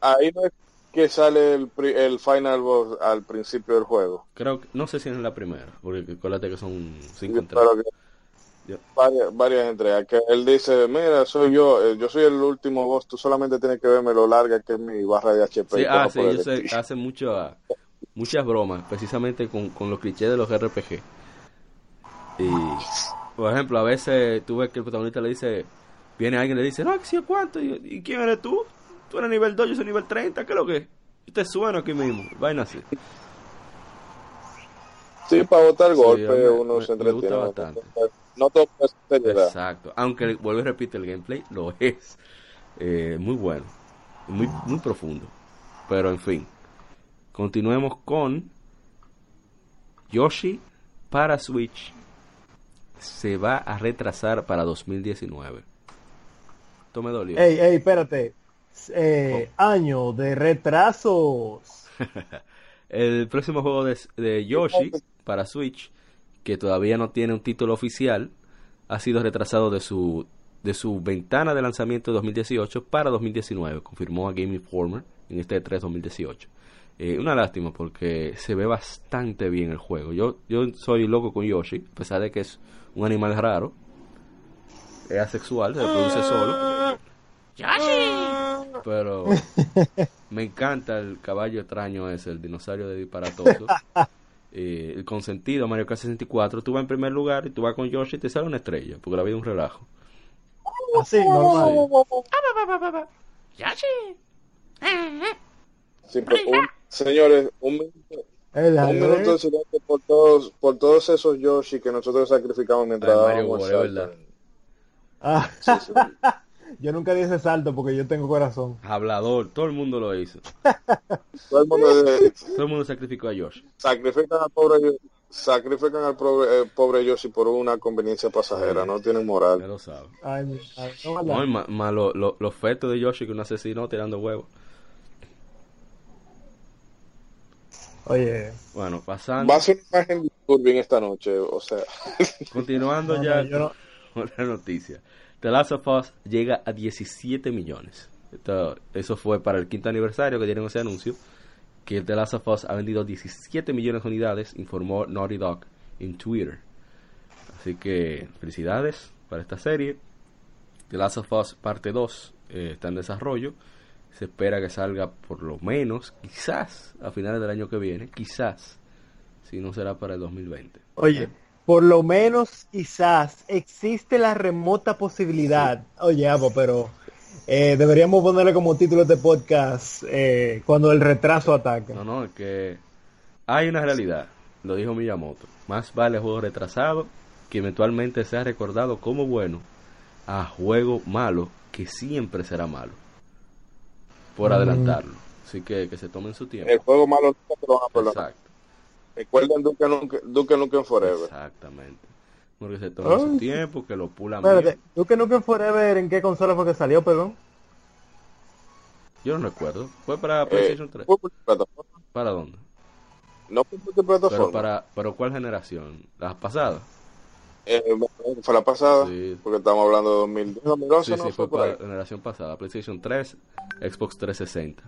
ahí no es que sale el, el final boss al principio del juego. Creo que, no sé si es en la primera, porque acuérdate que son cinco Varias, varias entregas. Que él dice, mira, soy yo, eh, yo soy el último boss, tú solamente tienes que verme lo larga que es mi barra de HP. Sí, ah, sí, hace mucho, muchas bromas, precisamente con, con los clichés de los RPG. Y, por ejemplo, a veces tú ves que el protagonista le dice, viene alguien y le dice, no, ¿qué cuánto? ¿Y, quién eres tú? Tú eres nivel 2, yo soy nivel 30, ¿qué es lo que? Yo te sueno aquí mismo, vaina así. Sí, para botar golpe uno se entretiene. Me gusta bastante. No todo Exacto, aunque vuelvo y repito, el gameplay lo es eh, muy bueno, muy, muy profundo. Pero en fin, continuemos con Yoshi para Switch se va a retrasar para 2019. Esto me dolió. Ey, ey, espérate. Eh, oh. Año de retrasos. el próximo juego de, Yoshi para Switch, que todavía no tiene un título oficial, ha sido retrasado de su, de su ventana de lanzamiento de 2018 para 2019, confirmó a Game Informer en este 3 e 2018. Eh, una lástima porque se ve bastante bien el juego. Yo, yo soy loco con Yoshi, a pesar de que es un animal raro, es asexual, se produce solo. Pero me encanta el caballo extraño ese, el dinosaurio de disparatoso. Eh, el consentido Mario Kart 64, tú vas en primer lugar y tú vas con Yoshi y te sale una estrella, porque la vida es un relajo. Así, normal. señores, un minuto, un minuto de silencio por todos, por todos esos Yoshi que nosotros sacrificamos mientras dábamos Ah. yo nunca di ese salto porque yo tengo corazón. Hablador, todo el mundo lo hizo. todo, el mundo, todo el mundo sacrificó a Yoshi. Sacrifican al pobre sacrifican al pobre, eh, pobre Yoshi por una conveniencia pasajera, no tienen moral. lo sabe. no, más los fetos de Yoshi que un asesino tirando huevos. Oye. Bueno, pasando. Va a ser una imagen de esta noche, o sea. Continuando ya con la noticia. The Last of Us llega a 17 millones. eso fue para el quinto aniversario que tienen ese anuncio. Que The Last of Us ha vendido 17 millones de unidades, informó Naughty Dog en Twitter. Así que felicidades para esta serie. The Last of Us parte 2 eh, está en desarrollo. Se espera que salga por lo menos, quizás, a finales del año que viene. Quizás, si no será para el 2020. Oye, por lo menos quizás existe la remota posibilidad, oye, pero eh, deberíamos ponerle como título de podcast eh, cuando el retraso ataca. No, no, es que hay una realidad, lo dijo Miyamoto, más vale juego retrasado que eventualmente sea recordado como bueno a juego malo que siempre será malo, por mm. adelantarlo. Así que que se tomen su tiempo. El juego malo no Exacto. Recuerden Duke Nukem, Forever. Exactamente. Porque se toma su tiempo, que lo pula Espérate, Duke Nukem Forever, ¿en qué consola fue que salió, perdón? Yo no recuerdo. ¿Fue para eh, PlayStation 3? ¿Para dónde? No fue plataforma. Pero, para, ¿Pero cuál generación? ¿Las pasadas? Eh, fue la pasada, sí. porque estamos hablando de 2010, 2011, sí, sí, fue, para la generación pasada. PlayStation 3, Xbox 360.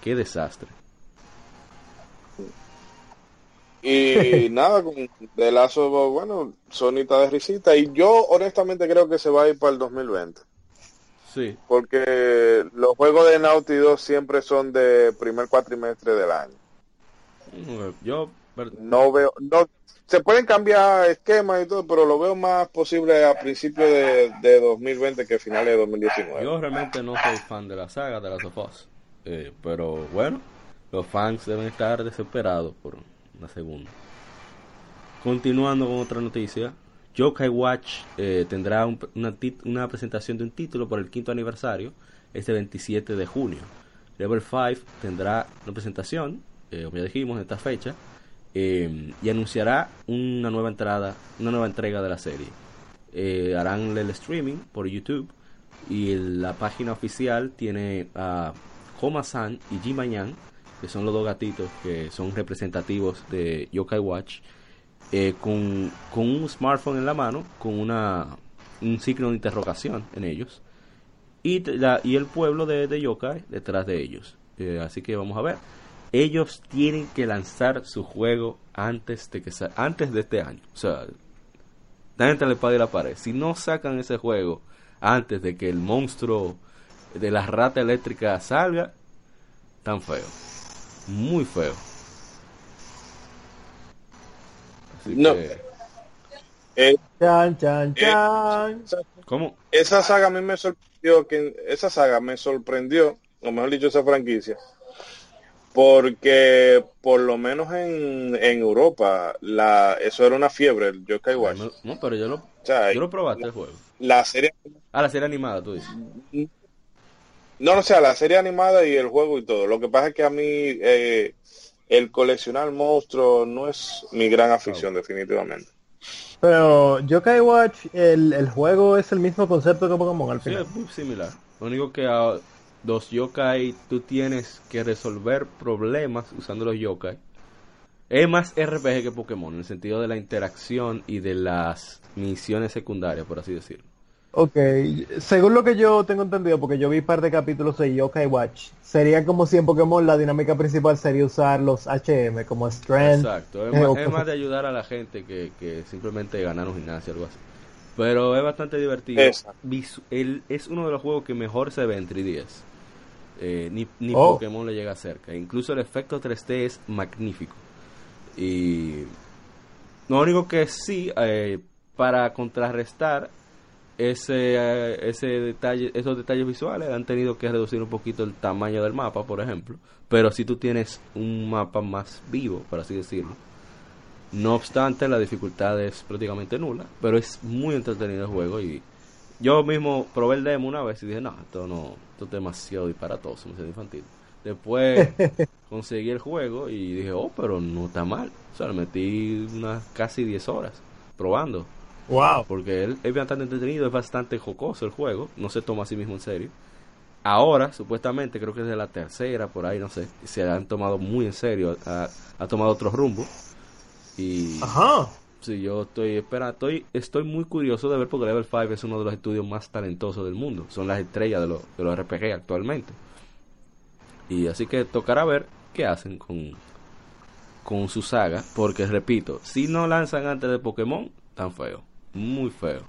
Qué desastre. Y nada, con de lazo, bueno, sonita de risita. Y yo honestamente creo que se va a ir para el 2020. Sí. Porque los juegos de Naughty 2 siempre son de primer cuatrimestre del año. Yo no veo, no, se pueden cambiar esquemas y todo, pero lo veo más posible a principios de, de 2020 que a finales de 2019. Yo realmente no soy fan de la saga de las of Us, eh, pero bueno, los fans deben estar desesperados por una segunda. Continuando con otra noticia, Yokai Watch eh, tendrá una, una, presentación de un título por el quinto aniversario este 27 de junio. Level 5 tendrá una presentación, eh, como ya dijimos, en esta fecha, eh, y anunciará una nueva entrada, una nueva entrega de la serie. harán el streaming por YouTube y la página oficial tiene a Homa-san y Jimayan, que son los dos gatitos que son representativos de Yokai Watch eh, con, un smartphone en la mano, con una, un signo de interrogación en ellos, y, y el pueblo de, de Yokai detrás de ellos. Eh, así que vamos a ver. Ellos tienen que lanzar su juego antes de que antes de este año. O sea, están entre la espada y la pared. Si no sacan ese juego antes de que el monstruo de la rata eléctrica salga, tan feo. Muy feo. no. Eh, chan, chan, eh, chan. ¿Cómo? Esa saga a mí me sorprendió, que esa saga me sorprendió, o mejor dicho, esa franquicia, porque por lo menos en, en Europa, la, eso era una fiebre, el Yokai Watch. No, pero yo lo, yo lo probaste el juego. La serie... Ah, la serie animada, tú dices. No, o sea, la serie animada y el juego y todo. Lo que pasa es que a mí eh, el coleccionar monstruos no es mi gran afición, definitivamente. Pero Yokai Watch, el, el, juego es el mismo concepto que Pokémon al final. Sí, es muy similar. Lo único que a los yokai tú tienes que resolver problemas usando los yokai. Es más RPG que Pokémon, en el sentido de la interacción y de las misiones secundarias, por así decirlo. Ok, según lo que yo tengo entendido, porque yo vi un par de capítulos de Yokai Watch, sería como si en Pokémon la dinámica principal sería usar los HM como Strength. Exacto, es, más, de ayudar a la gente que, simplemente ganar un gimnasio o algo así. Pero es bastante divertido. Él es uno de los juegos que mejor se ve en 3DS. Eh, ni ni oh. Pokémon le llega cerca. Incluso el efecto 3D es magnífico. Y lo único que sí, eh, para contrarrestar ese, ese detalle, esos detalles visuales han tenido que reducir un poquito el tamaño del mapa, por ejemplo. Pero si tú tienes un mapa más vivo, por así decirlo. No obstante, la dificultad es prácticamente nula, pero es muy entretenido el juego y yo mismo probé el demo una vez y dije, no, esto no, esto es demasiado disparatoso, me infantil. Después conseguí el juego y dije, oh, pero no está mal. O sea, le metí unas casi 10 horas probando. Wow. Porque él es bastante entretenido, es bastante jocoso el juego, no se toma a sí mismo en serio. Ahora, supuestamente, creo que es de la tercera, por ahí, no sé, se han tomado muy en serio, ha, tomado otro rumbo. Y Ajá. Sí, yo estoy esperando, estoy, estoy muy curioso de ver porque Level 5 es uno de los estudios más talentosos del mundo, son las estrellas de los, de los RPG actualmente. Y así que tocará ver qué hacen con, con su saga, porque repito, si no lanzan antes de Pokémon, tan feo muy feo.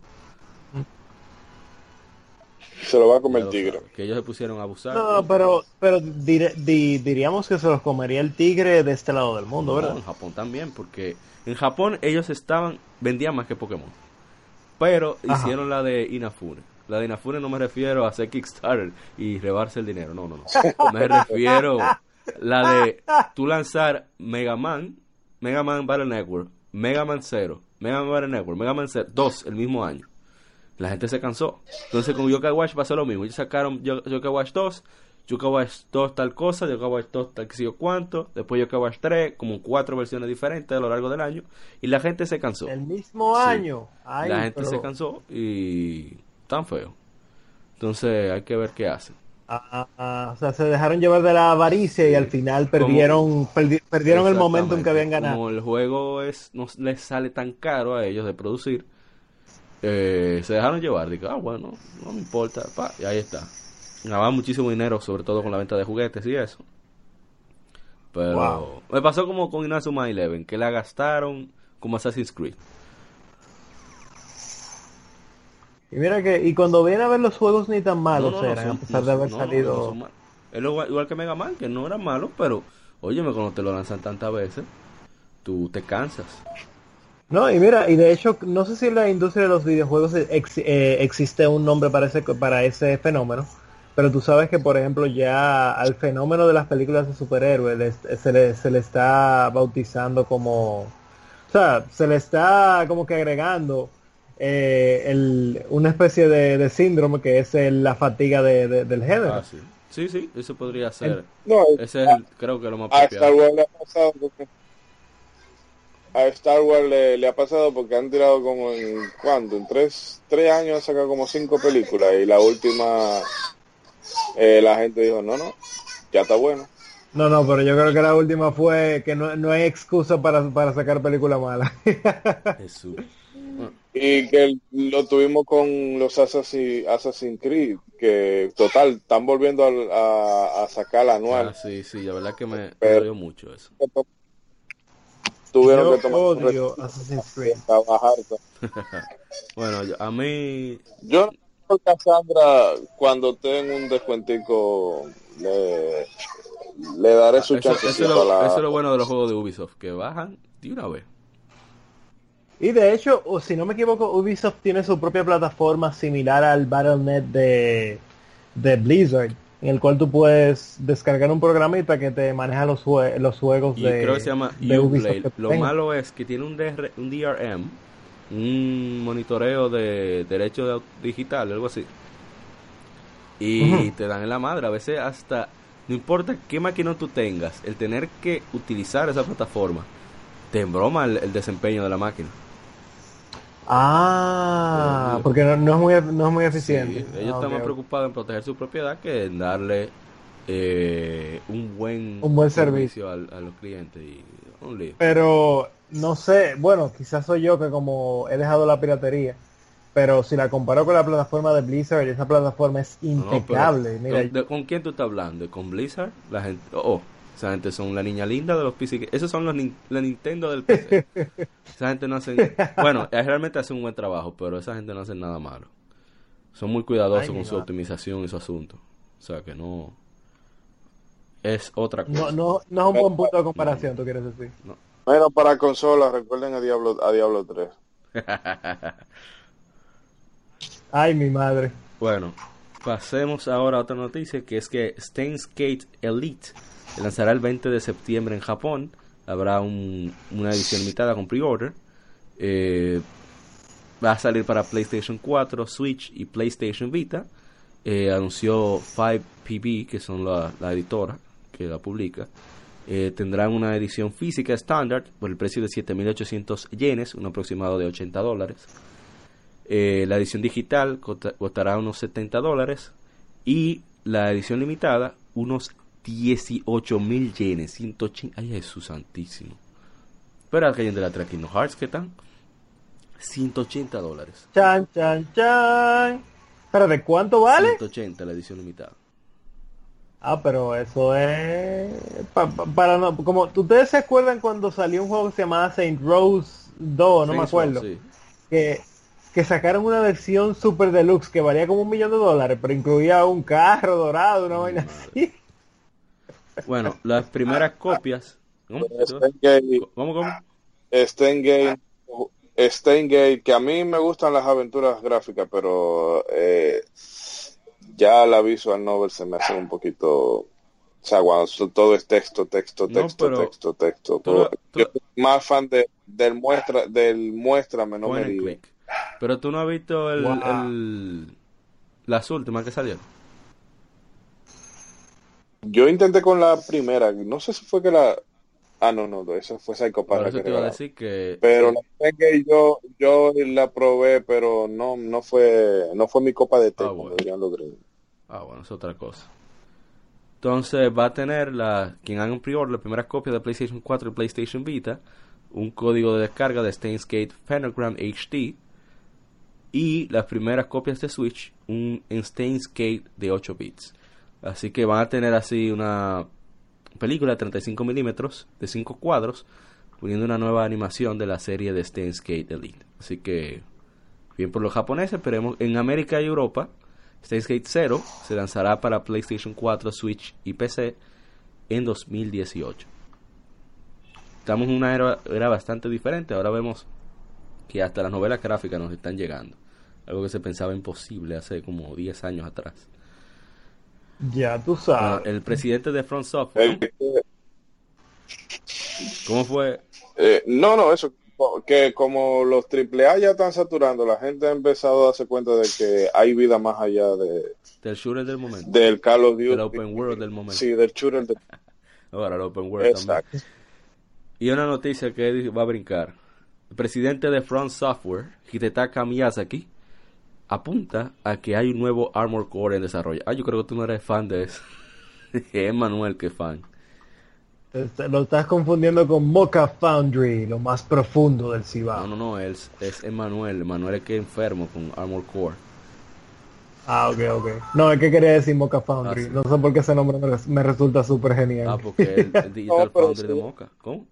Se lo va a comer el tigre. Que ellos se pusieron a abusar. No, pero, pero diríamos que se los comería el tigre de este lado del mundo, ¿verdad? en Japón también, porque en Japón ellos estaban, vendían más que Pokémon. Pero hicieron la de Inafune. La de Inafune no me refiero a hacer Kickstarter y rebarse el dinero, no, no, no. Me refiero la de tú lanzar Mega Man, Mega Man Battle Network, Mega Man Zero, Mega Man Network, Mega Man 2 el mismo año. La gente se cansó. Entonces con Yokai Watch pasó lo mismo. Ellos sacaron Yokai Watch 2, Yokai Watch 2 tal cosa, Yokai Watch 2 tal que sé yo cuánto, después Yokai Watch 3, como cuatro versiones diferentes a lo largo del año. Y la gente se cansó. El mismo año. la gente se cansó y tan feo. Entonces hay que ver qué hacen. Ah, ah, o sea, se dejaron llevar de la avaricia y al final perdieron perdieron el momento en que habían ganado. Como el juego es no les sale tan caro a ellos de producir, eh, se dejaron llevar. Digo, ah, bueno, no me importa. y ahí está. Ganaban muchísimo dinero, sobre todo con la venta de juguetes y eso. Pero me pasó como con Inazuma Eleven, que la gastaron como Assassin's Creed. Y mira que, y cuando viene a ver los juegos ni tan malos eran, a pesar de haber salido. es igual que Mega Man, que no era malo, pero, oye, cuando te lo lanzan tantas veces, tú te cansas. No, y mira, y de hecho, no sé si en la industria de los videojuegos eh, existe un nombre para ese, para ese fenómeno, pero tú sabes que, por ejemplo, ya al fenómeno de las películas de superhéroes se, le, se le está bautizando como... O sea, se le está como que agregando eh, el, una especie de, síndrome que es la fatiga de, del género. Ah, sí. sí. sí, eso podría ser. no, Ese es, creo que lo más a Star Wars le, ha pasado porque han tirado como en cuánto en tres, tres años han sacado como cinco películas y la última eh, la gente dijo no no ya está bueno no no pero yo creo que la última fue que no, no hay excusa para, para sacar películas malas Jesús y que lo tuvimos con los Assassin's, Assassin's Creed que total están volviendo a, a, sacar la anual ah, sí sí la verdad que me, me mucho eso tuvieron que tomar odio bueno, a mí... Yo no Cassandra cuando tengo un descuentico le, le daré su chance. Eso, eso, es lo bueno de los juegos de Ubisoft, que bajan de una vez. Y de hecho, si no me equivoco, Ubisoft tiene su propia plataforma similar al Battle.net de, de Blizzard en el cual tú puedes descargar un programita que te maneja los, los juegos de creo que se llama Uplay. Lo malo es que tiene un, un DRM, un monitoreo de derecho digital, algo así. Y te dan en la madre, a veces hasta no importa qué máquina tú tengas, el tener que utilizar esa plataforma te embroma el desempeño de la máquina. Ah, porque no, es muy, no es muy eficiente. ellos están más preocupados en proteger su propiedad que en darle eh, un buen, un buen servicio, a, los clientes. Y, pero no sé, bueno, quizás soy yo que como he dejado la piratería, pero si la comparo con la plataforma de Blizzard, esa plataforma es impecable. Mira, ¿con, quién tú estás hablando? ¿Con Blizzard? La gente, oh, esa gente son la niña linda de los PC. Esos son los la Nintendo del PC. esa gente no hace... Bueno, realmente hacen un buen trabajo, pero esa gente no hace nada malo. Son muy cuidadosos con su optimización y su asunto. O sea que no... Es otra cosa. No, no, es un buen punto de comparación, tú quieres decir. Bueno, para consolas, recuerden a Diablo, a Diablo 3. Ay, mi madre. Bueno, pasemos ahora a otra noticia, que es que Steins Gate Elite lanzará el 20 de septiembre en Japón. Habrá una edición limitada con pre-order. Eh, va a salir para PlayStation 4, Switch y PlayStation Vita. Eh, anunció 5PB, que son la, editora que la publica. Eh, tendrán una edición física estándar por el precio de 7.800 yenes, un aproximado de 80 dólares. la edición digital costará unos 70 dólares y la edición limitada unos 18 mil yenes, 180. Ay, Jesús santísimo. Espera que hay de la Kingdom Hearts, ¿qué tal? 180 dólares. Chan, chan, chan. ¿Pero de cuánto vale? 180 la edición limitada. Ah, pero eso es... para no... Como ustedes se acuerdan cuando salió un juego que se llamaba Saint Rose 2, no me acuerdo. Que, que sacaron una versión super deluxe que valía como un millón de dólares, pero incluía un carro dorado, una vaina así. Bueno, las primeras copias. ¿Cómo? ¿Cómo, cómo? Steingate, que a mí me gustan las aventuras gráficas, pero eh, ya la visual novel se me hace un poquito. O sea, cuando todo es texto, texto, texto, texto, texto. Yo soy más fan de, del muestra, del muéstrame, no me Pero tú no has visto el, el, las últimas que salieron. Yo intenté con la primera, no sé si fue que la... Ah, no, no, eso fue Psycho Pass. te iba a decir que... Pero la que yo, yo la probé, pero no, no fue, no fue mi copa de té, ah, bueno. Ah, bueno, es otra cosa. Entonces va a tener la, quien haga un pre-order, las primeras copias de PlayStation 4 y PlayStation Vita, un código de descarga de Stainsgate Phonogram HD y las primeras copias de Switch, un Stainsgate de 8 bits. Así que van a tener así una película de 35 milímetros de 5 cuadros, poniendo una nueva animación de la serie de Steins Elite. Así que, bien por los japoneses, esperemos en América y Europa. Steins 0 se lanzará para PlayStation 4, Switch y PC en 2018. estamos en una era, era bastante diferente. Ahora vemos que hasta las novelas gráficas nos están llegando. Algo que se pensaba imposible hace como 10 años atrás. Ya tú sabes. el presidente de Front Software. ¿Cómo fue? Eh, no, no, eso que como los AAA ya están saturando, la gente ha empezado a darse cuenta de que hay vida más allá de del shooter del momento. Del Call of Duty. Del open world del momento. Sí, del shooter del... Ahora el open world Exacto. Y una noticia que va a brincar. El presidente de Front Software, Hidetaka Miyazaki, apunta a que hay un nuevo Armor Core en desarrollo. Ah, yo creo que tú no eres fan de eso. es Manuel que fan. Este, lo estás confundiendo con Mocha Foundry, lo más profundo del Cibao. No, no, no, es, es Emanuel. Emanuel es que enfermo con Armor Core. Ah, ok, ok. No, es que quería decir Mocha Foundry. Ah, no sé por qué ese nombre me resulta súper genial. Ah, porque el, el Digital Foundry de Mocha. ¿Cómo?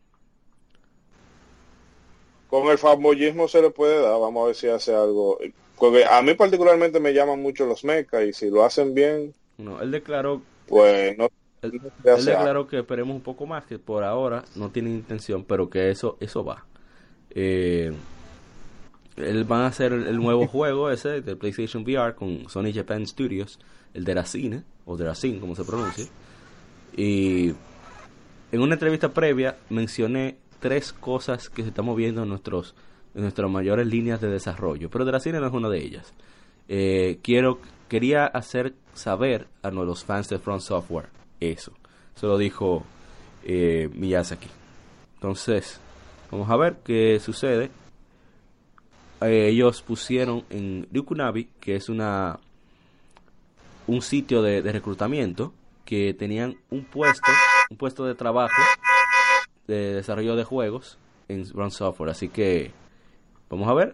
Con el famosismo se le puede dar. Vamos a ver si hace algo. Porque a mí particularmente me llaman mucho los mechas y si lo hacen bien... No, él declaró... Pues no él, declaró que esperemos un poco más, que por ahora no tiene intención, pero que eso eso va. Eh, él van a hacer el, nuevo juego ese de PlayStation VR con Sony Japan Studios, el de Racine, o de Racine, como se pronuncia. Y en una entrevista previa mencioné tres cosas que se están moviendo en, nuestros, nuestras mayores líneas de desarrollo, pero de Racine no es una de ellas. Eh, quiero, quería hacer saber a los fans de Front Software eso. Se lo dijo eh, Miyazaki. Entonces, vamos a ver qué sucede. Eh, ellos pusieron en Ryukunabi, que es una un sitio de, reclutamiento, que tenían un puesto, un puesto de trabajo de desarrollo de juegos en Run Software. Así que vamos a ver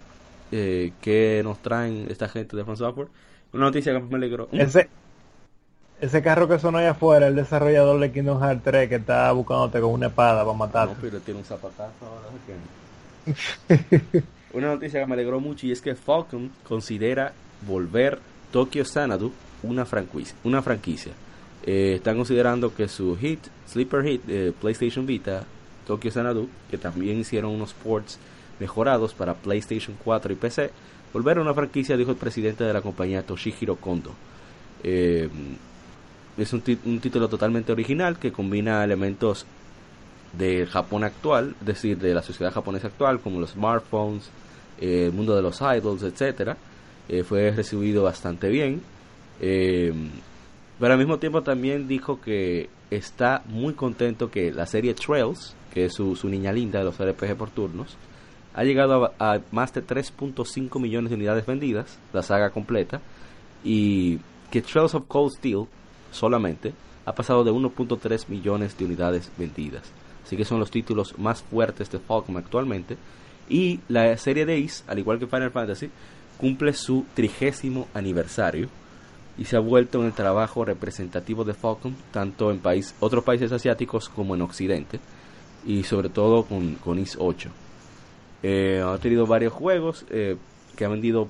eh, qué nos traen esta gente de Software. Una noticia que me alegró. Ese, ese carro que sonó ahí afuera, el desarrollador de Kingdom Hearts 3 que está buscándote con una espada para matarte. No, pero tiene un zapatazo ahora. una noticia que me alegró mucho y es que Falcon considera volver Tokyo Xanadu una franquicia. Una franquicia. Eh, están considerando que su hit, Sleeper Hit, de PlayStation Vita, Tokyo Xanadu, que también hicieron unos ports mejorados para PlayStation 4 y PC, volver a una franquicia, dijo el presidente de la compañía Toshihiro Kondo. Eh, es un, título totalmente original que combina elementos del Japón actual, es decir, de la sociedad japonesa actual, como los smartphones, eh, el mundo de los idols, etcétera. Eh, fue recibido bastante bien. Eh, pero al mismo tiempo también dijo que está muy contento que la serie Trails, que es su, niña linda de los RPG por turnos, ha llegado a, más de 3.5 millones de unidades vendidas, la saga completa, y que Trails of Cold Steel solamente ha pasado de 1.3 millones de unidades vendidas. Así que son los títulos más fuertes de Falcom actualmente. Y la serie Days, al igual que Final Fantasy, cumple su trigésimo aniversario y se ha vuelto en el trabajo representativo de Falcom tanto en país, otros países asiáticos como en Occidente y sobre todo con, con IS 8. Eh, ha tenido varios juegos eh, que han vendido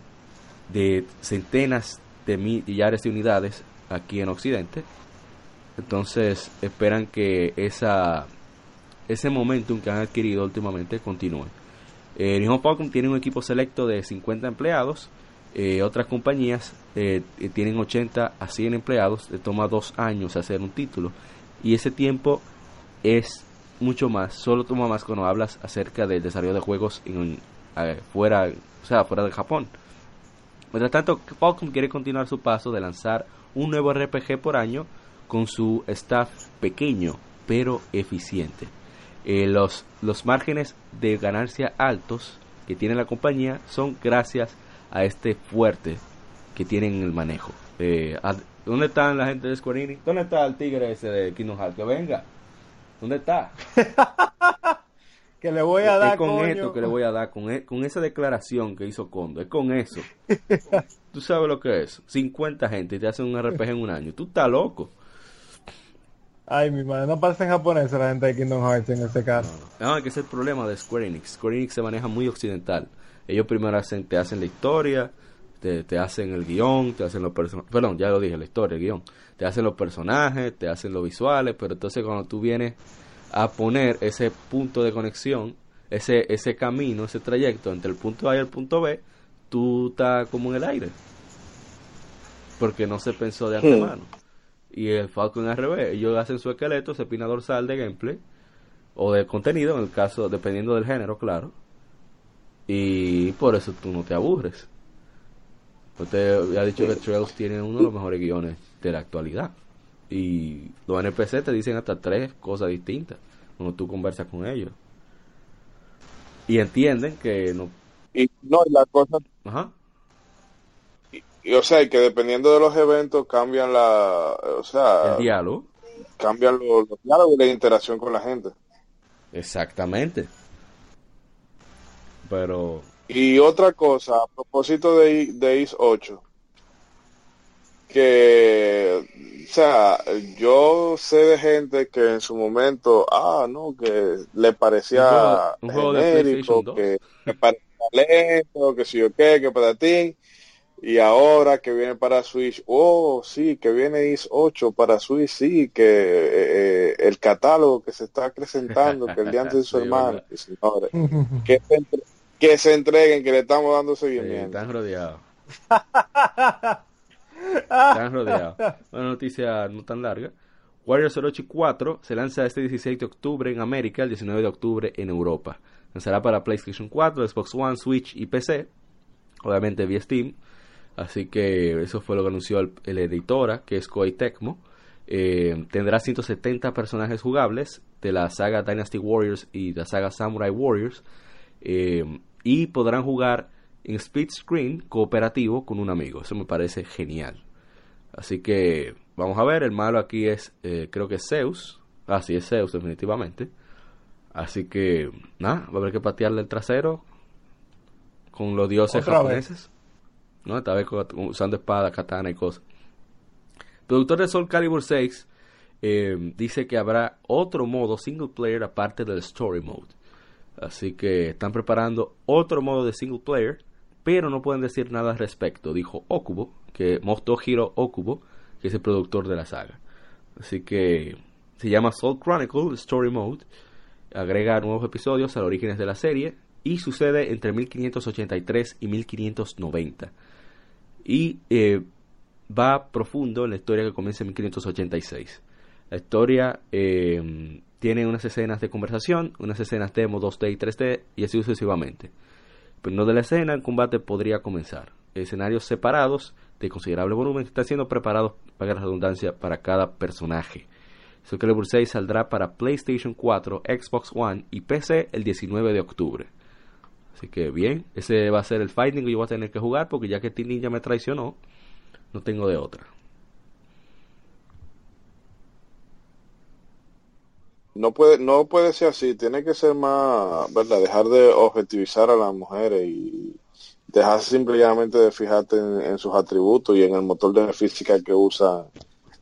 de centenas de millares de unidades aquí en Occidente. Entonces esperan que ese momentum que han adquirido últimamente continúe. Eh, Nihon tiene un equipo selecto de 50 empleados. Eh, otras compañías tienen 80 a 100 empleados. Le toma dos años hacer un título. Y ese tiempo es mucho más. Solo toma más cuando hablas acerca del desarrollo de juegos en, fuera, o sea, fuera de Japón. Mientras tanto, Falcon quiere continuar su paso de lanzar un nuevo RPG por año con su staff pequeño pero eficiente. Eh, los, los márgenes de ganancia altos que tiene la compañía son gracias a este fuerte que tienen en el manejo. Eh, ¿Dónde están la gente de Square Enix? ¿Dónde está el tigre ese de Kingdom Hearts? Que venga. ¿Dónde está? que le voy a dar. Es con esto que le voy a dar, con, e, con esa declaración que hizo Kondo, es con eso. Tú sabes lo que es. 50 gente y te hacen un RPG en un año. Tú estás loco. Ay, mi madre, no pasa en japonés la gente de Kingdom Hearts en ese caso. No, que es el problema de Square Enix. Square Enix se maneja muy occidental. Ellos primero hacen, te hacen la historia, te, te hacen el guion, te hacen los personajes. Perdón, ya lo dije, la historia, el guion. Te hacen los personajes, te hacen los visuales, pero entonces cuando tú vienes a poner ese punto de conexión, ese, ese camino, ese trayecto entre el punto A y el punto B, tú estás como en el aire. Porque no se pensó de hmm. antemano. Y el Falcon al revés, ellos hacen su esqueleto, ese espina dorsal de gameplay, o de contenido, en el caso, dependiendo del género, claro. Y por eso tú no te aburres. Usted pues ha dicho que Trails tiene uno de los mejores guiones de la actualidad. Y los NPC te dicen hasta tres cosas distintas cuando tú conversas con ellos. Y entienden que no. Y no, la cosa. Ajá. Y, o sea, que dependiendo de los eventos cambian la. O sea. El diálogo. Cambian los, los diálogos y la interacción con la gente. Exactamente. Pero. Y otra cosa, a propósito de, de IS 8, que, o sea, yo sé de gente que en su momento, ah, no, que le parecía un genérico, que le parecía lento, que si yo qué, que para ti, y ahora que viene para Switch, oh, sí, que viene IS 8 para Switch, sí, que eh, eh, el catálogo que se está presentando, que el día antes de su hermano, señores, que que se entreguen, que le estamos dando seguimiento. están rodeados. rodeados. Una noticia no tan larga. Warriors 4 se lanza este 16 de octubre en América, el 19 de octubre en Europa. Lanzará para PlayStation 4, Xbox One, Switch y PC. Obviamente vía Steam. Así que eso fue lo que anunció el, editora, que es Koei Tecmo. Eh, tendrá 170 personajes jugables de la saga Dynasty Warriors y la saga Samurai Warriors. Eh, y podrán jugar en split screen cooperativo con un amigo. Eso me parece genial. Así que vamos a ver, el malo aquí es, eh, creo que es Zeus. Ah, sí, es Zeus definitivamente. Así que, nada, va a haber que patearle el trasero con los dioses japoneses. ¿No? Esta vez usando espada, katana y cosas. El productor de Soul Calibur 6 eh, dice que habrá otro modo single player aparte del story mode. Así que están preparando otro modo de single player, pero no pueden decir nada al respecto, dijo Okubo, que Hiro Okubo, que es el productor de la saga. Así que se llama Soul Chronicle Story Mode, agrega nuevos episodios a los orígenes de la serie y sucede entre 1583 y 1590. Y eh, va profundo en la historia que comienza en 1586. La historia eh, tiene unas escenas de conversación, unas escenas demo 2D y 3D y así sucesivamente. No de la escena, el combate podría comenzar. Escenarios separados de considerable volumen están siendo preparados, para la redundancia, para cada personaje. Soul Calibur 6 saldrá para PlayStation 4, Xbox One y PC el 19 de octubre. Así que bien, ese va a ser el fighting que yo voy a tener que jugar porque ya que Team Ninja me traicionó, no tengo de otra. No puede no puede ser así. Tiene que ser más verdad dejar de objetivizar a las mujeres y dejar simplemente de fijarte en, sus atributos y en el motor de física que usa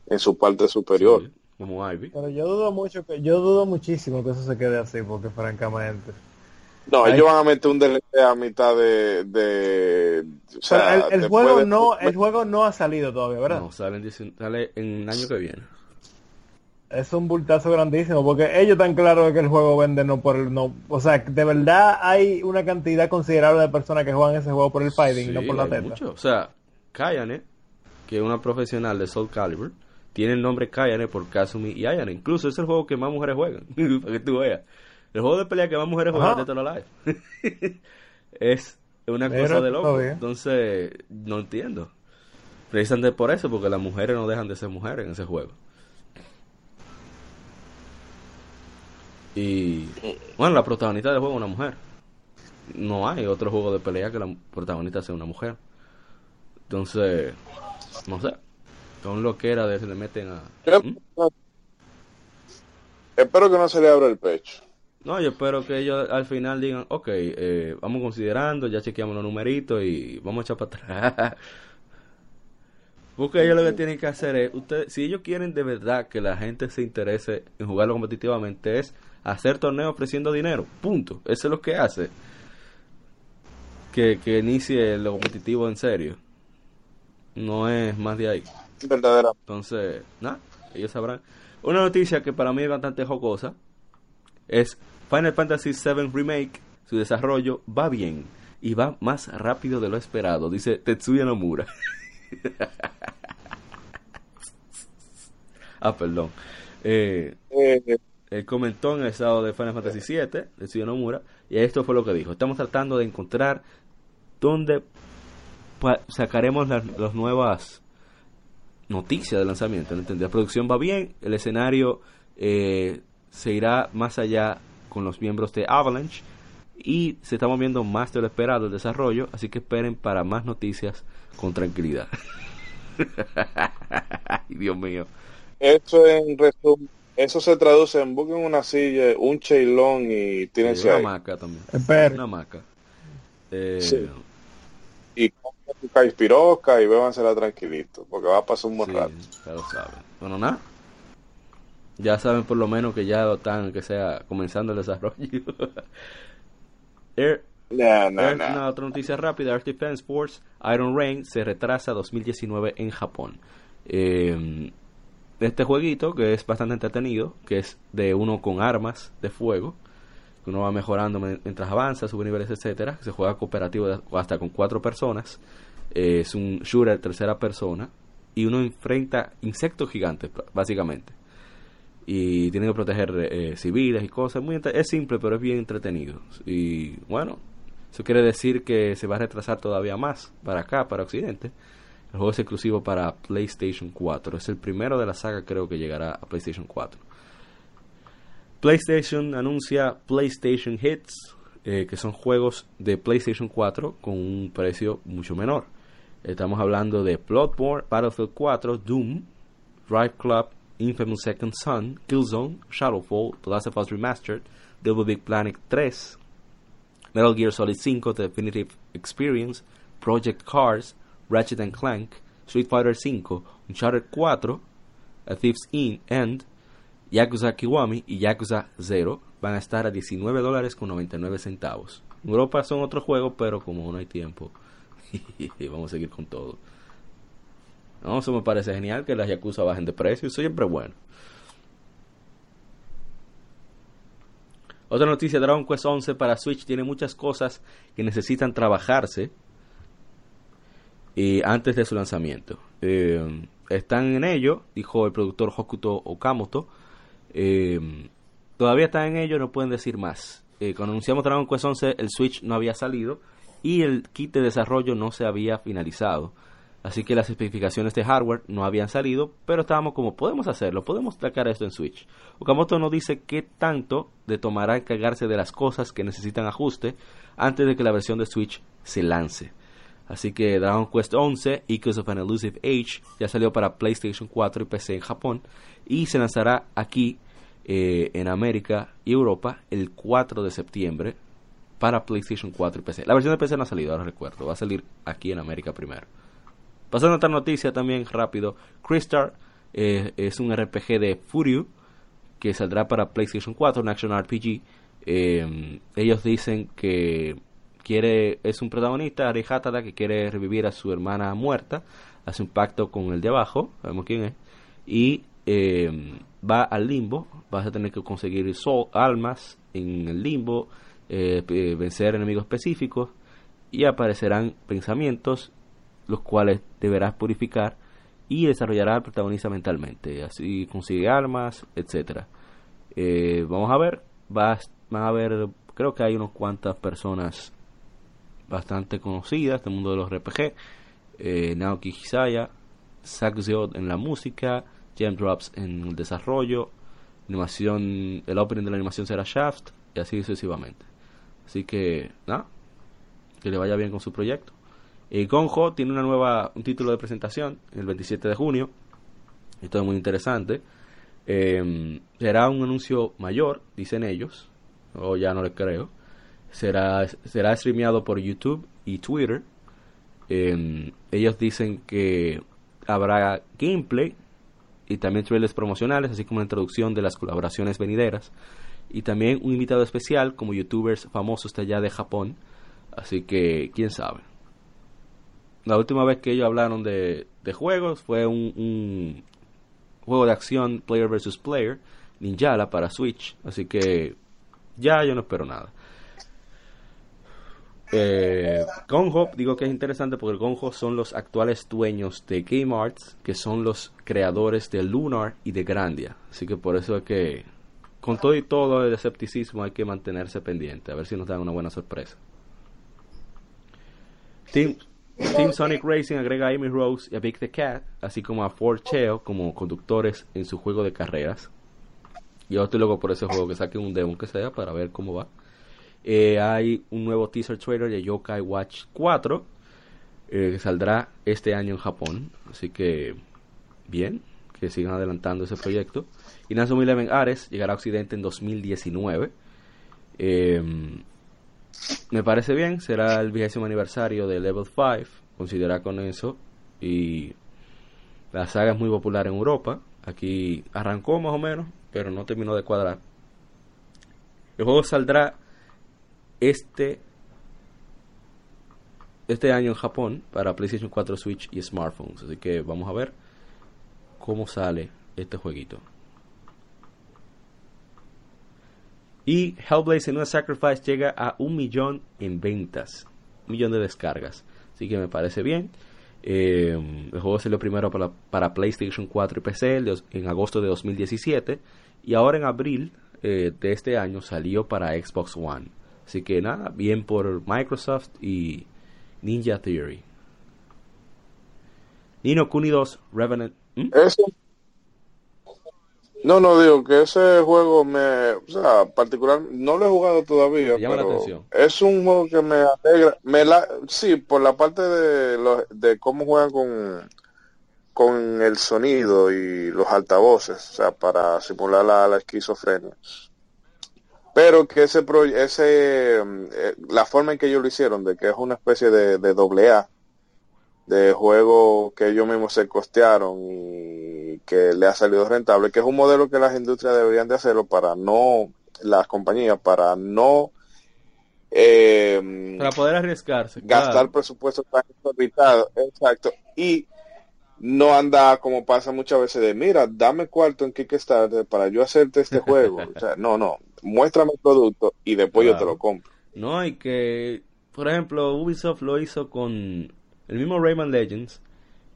en su parte superior. Como Ivy. Pero yo dudo mucho que yo dudo muchísimo que eso se quede así porque francamente. No, ellos van a meter un DLC a mitad de, de o sea, el, juego no el juego no ha salido todavía, ¿verdad? No, sale sale en el año que viene es un bultazo grandísimo porque ellos están claros de que el juego vende no por el no o sea de verdad hay una cantidad considerable de personas que juegan ese juego por el fighting y no por la teta. o sea Kayane que es una profesional de Soul Calibur tiene el nombre Kayane por Kazumi y Ayane. Incluso es el juego que más mujeres juegan para que tú veas. El juego de pelea que más mujeres juegan de la Live es una cosa de loco. entonces no entiendo. Precisamente por eso porque las mujeres no dejan de ser mujeres en ese juego Y bueno, la protagonista del juego es una mujer. No hay otro juego de pelea que la protagonista sea una mujer. Entonces, no sé. Son lo que era de se le meten a. ¿Mm? Espero que no se le abra el pecho. No, yo espero que ellos al final digan, ok, eh, vamos considerando, ya chequeamos los numeritos y vamos a echar para atrás. Porque ellos lo que tienen que hacer es, ustedes, si ellos quieren de verdad que la gente se interese en jugarlo competitivamente, es hacer torneos ofreciendo dinero. Punto. Eso es lo que hace. Que, que inicie lo competitivo en serio. No es más de ahí. Verdadera. Entonces, nada, ellos sabrán. Una noticia que para mí es bastante jocosa. es Final Fantasy VII Remake. Su desarrollo va bien y va más rápido de lo esperado, dice Tetsuya Nomura. ah, perdón. Eh, eh, él comentó en el estado de Final Fantasy VII, Tetsuya Nomura, y esto fue lo que dijo. Estamos tratando de encontrar dónde sacaremos las, nuevas noticias de lanzamiento. La producción va bien, el escenario eh, se irá más allá con los miembros de Avalanche y se está moviendo más de lo esperado el desarrollo, así que esperen para más noticias con tranquilidad. Dios mío. Eso en resumen, eso se traduce en busquen una silla, un cheilón y tienen una maca también. Una maca. Eh, sí. Y Caispiroca y bébansela tranquilito, porque va a pasar un buen rato. Ya lo saben. Bueno, nada. Ya saben por lo menos que ya están, que sea, comenzando el desarrollo. Air, Una otra noticia rápida, Air Defense Force Iron Rain se retrasa 2019 en Japón. Eh, este jueguito que es bastante entretenido, que es de uno con armas de fuego, que uno va mejorando mientras avanza, sube niveles, etcétera, se juega cooperativo hasta con cuatro personas, eh, es un shooter tercera persona y uno enfrenta insectos gigantes básicamente. Y tiene que proteger eh, civiles y cosas, muy es simple pero es bien entretenido. Y bueno, eso quiere decir que se va a retrasar todavía más para acá, para Occidente el juego es exclusivo para PlayStation 4. Es el primero de la saga, creo que llegará a PlayStation 4. PlayStation anuncia PlayStation Hits, eh, que son juegos de PlayStation 4 con un precio mucho menor. Estamos hablando de Bloodborne, Battlefield 4, Doom, Drive Club, Infamous Second Son, Killzone, Shadowfall, The Last of Us Remastered, Double Big Planet 3, Metal Gear Solid 5, The Definitive Experience, Project Cars, Ratchet and Clank, Street Fighter V, Uncharted 4, A Thief's End, Yakuza Kiwami y Yakuza 0 van a estar a 19 dólares con 99 centavos. En Europa son otro juego, pero como no hay tiempo, vamos a seguir con todo. No, eso me parece genial que las Yakuza bajen de precio, eso siempre bueno. Otra noticia, Dragon Quest 11 para Switch tiene muchas cosas que necesitan trabajarse y antes de su lanzamiento. Eh, están en ello, dijo el productor Hokuto Okamoto. Eh, todavía están en ello, no pueden decir más. Eh, cuando anunciamos Dragon Quest 11, el Switch no había salido y el kit de desarrollo no se había finalizado. Así que las especificaciones de hardware no habían salido, pero estábamos como, podemos hacerlo, podemos sacar esto en Switch. Okamoto nos dice qué tanto de tomará encargarse de las cosas que necesitan ajuste antes de que la versión de Switch se lance. Así que Dragon Quest 11, Echoes of an Elusive Age, ya salió para PlayStation 4 y PC en Japón y se lanzará aquí eh, en América y Europa el 4 de septiembre para PlayStation 4 y PC. La versión de PC no ha salido, ahora recuerdo, va a salir aquí en América primero. Pasando a otra noticia también rápido, Crystal eh, es un RPG de Furyu que saldrá para PlayStation 4, un action RPG. Eh, ellos dicen que quiere es un protagonista, Ari que quiere revivir a su hermana muerta, hace un pacto con el de abajo, sabemos quién es, y eh, va al limbo, vas a tener que conseguir sol, almas en el limbo, eh, vencer enemigos específicos y aparecerán pensamientos los cuales deberás purificar y desarrollará al protagonista mentalmente, así consigue armas, etcétera. Eh, vamos a ver, va, a ver, creo que hay unas cuantas personas bastante conocidas del mundo de los RPG, eh, Naoki Hisaya, Zack en la música, Gem Drops en el desarrollo, animación, el opening de la animación será Shaft y así sucesivamente. Así que, nada, que le vaya bien con su proyecto. Eh, Gonjo tiene una nueva, un título de presentación el 27 de junio. Esto es muy interesante. Eh, será un anuncio mayor, dicen ellos, o ya no les creo será, será streameado por YouTube y Twitter. Em, ellos dicen que habrá gameplay y también trailers promocionales, así como la introducción de las colaboraciones venideras. Y también un invitado especial como youtubers famosos de allá de Japón. Así que, quién sabe. La última vez que ellos hablaron de, de juegos fue un, un, juego de acción Player vs. Player, Ninjala para Switch. Así que Ya yo no espero nada. Eh, Gonjo, digo que es interesante porque Gonjo son los actuales dueños de Game Arts, que son los creadores de Lunar y de Grandia. Así que por eso es que, con todo y todo el escepticismo, hay que mantenerse pendiente, a ver si nos dan una buena sorpresa. Team, Team Sonic Racing agrega a Amy Rose y a Big the Cat, así como a Ford Cheo como conductores en su juego de carreras. Yo estoy loco por ese juego, que saquen un demo que sea para ver cómo va. Eh, hay un nuevo teaser trailer de Yokai Watch 4 eh, que saldrá este año en Japón. Así que, bien, que sigan adelantando ese proyecto. Y Nazo Eleven Ares llegará a Occidente en 2019. Em, me parece bien, será el vigésimo aniversario de Level 5. Considera con eso. Y la saga es muy popular en Europa. Aquí arrancó más o menos, pero no terminó de cuadrar. El juego saldrá este, este año en Japón para PlayStation 4, Switch y smartphones. Así que vamos a ver cómo sale este jueguito. Y Hellblade Senua Sacrifice llega a un millón en ventas, un millón de descargas. Así que me parece bien. Eh, el juego salió primero para, para, PlayStation 4 y PC en agosto de 2017 y ahora en abril eh, de este año salió para Xbox One. Así que nada, bien por Microsoft y Ninja Theory. Nino Kuni 2 Revenant. ¿Mm? No, no digo que ese juego me, o sea, particular, no lo he jugado todavía, pero es un juego que me alegra, me la, sí, por la parte de, de cómo juegan con, con el sonido y los altavoces, o sea, para simular la esquizofrenia pero que ese ese eh, la forma en que ellos lo hicieron de que es una especie de, de doble A de juego que ellos mismos se costearon y que le ha salido rentable que es un modelo que las industrias deberían de hacerlo para no las compañías para no eh, para poder arriesgarse gastar presupuestos tan exorbitados exacto. Y no anda como pasa muchas veces de mira dame cuarto en Kickstarter para yo hacerte este juego o sea no no muéstrame el producto y después yo te lo compro. No, hay que, por ejemplo, Ubisoft lo hizo con el mismo Rayman Legends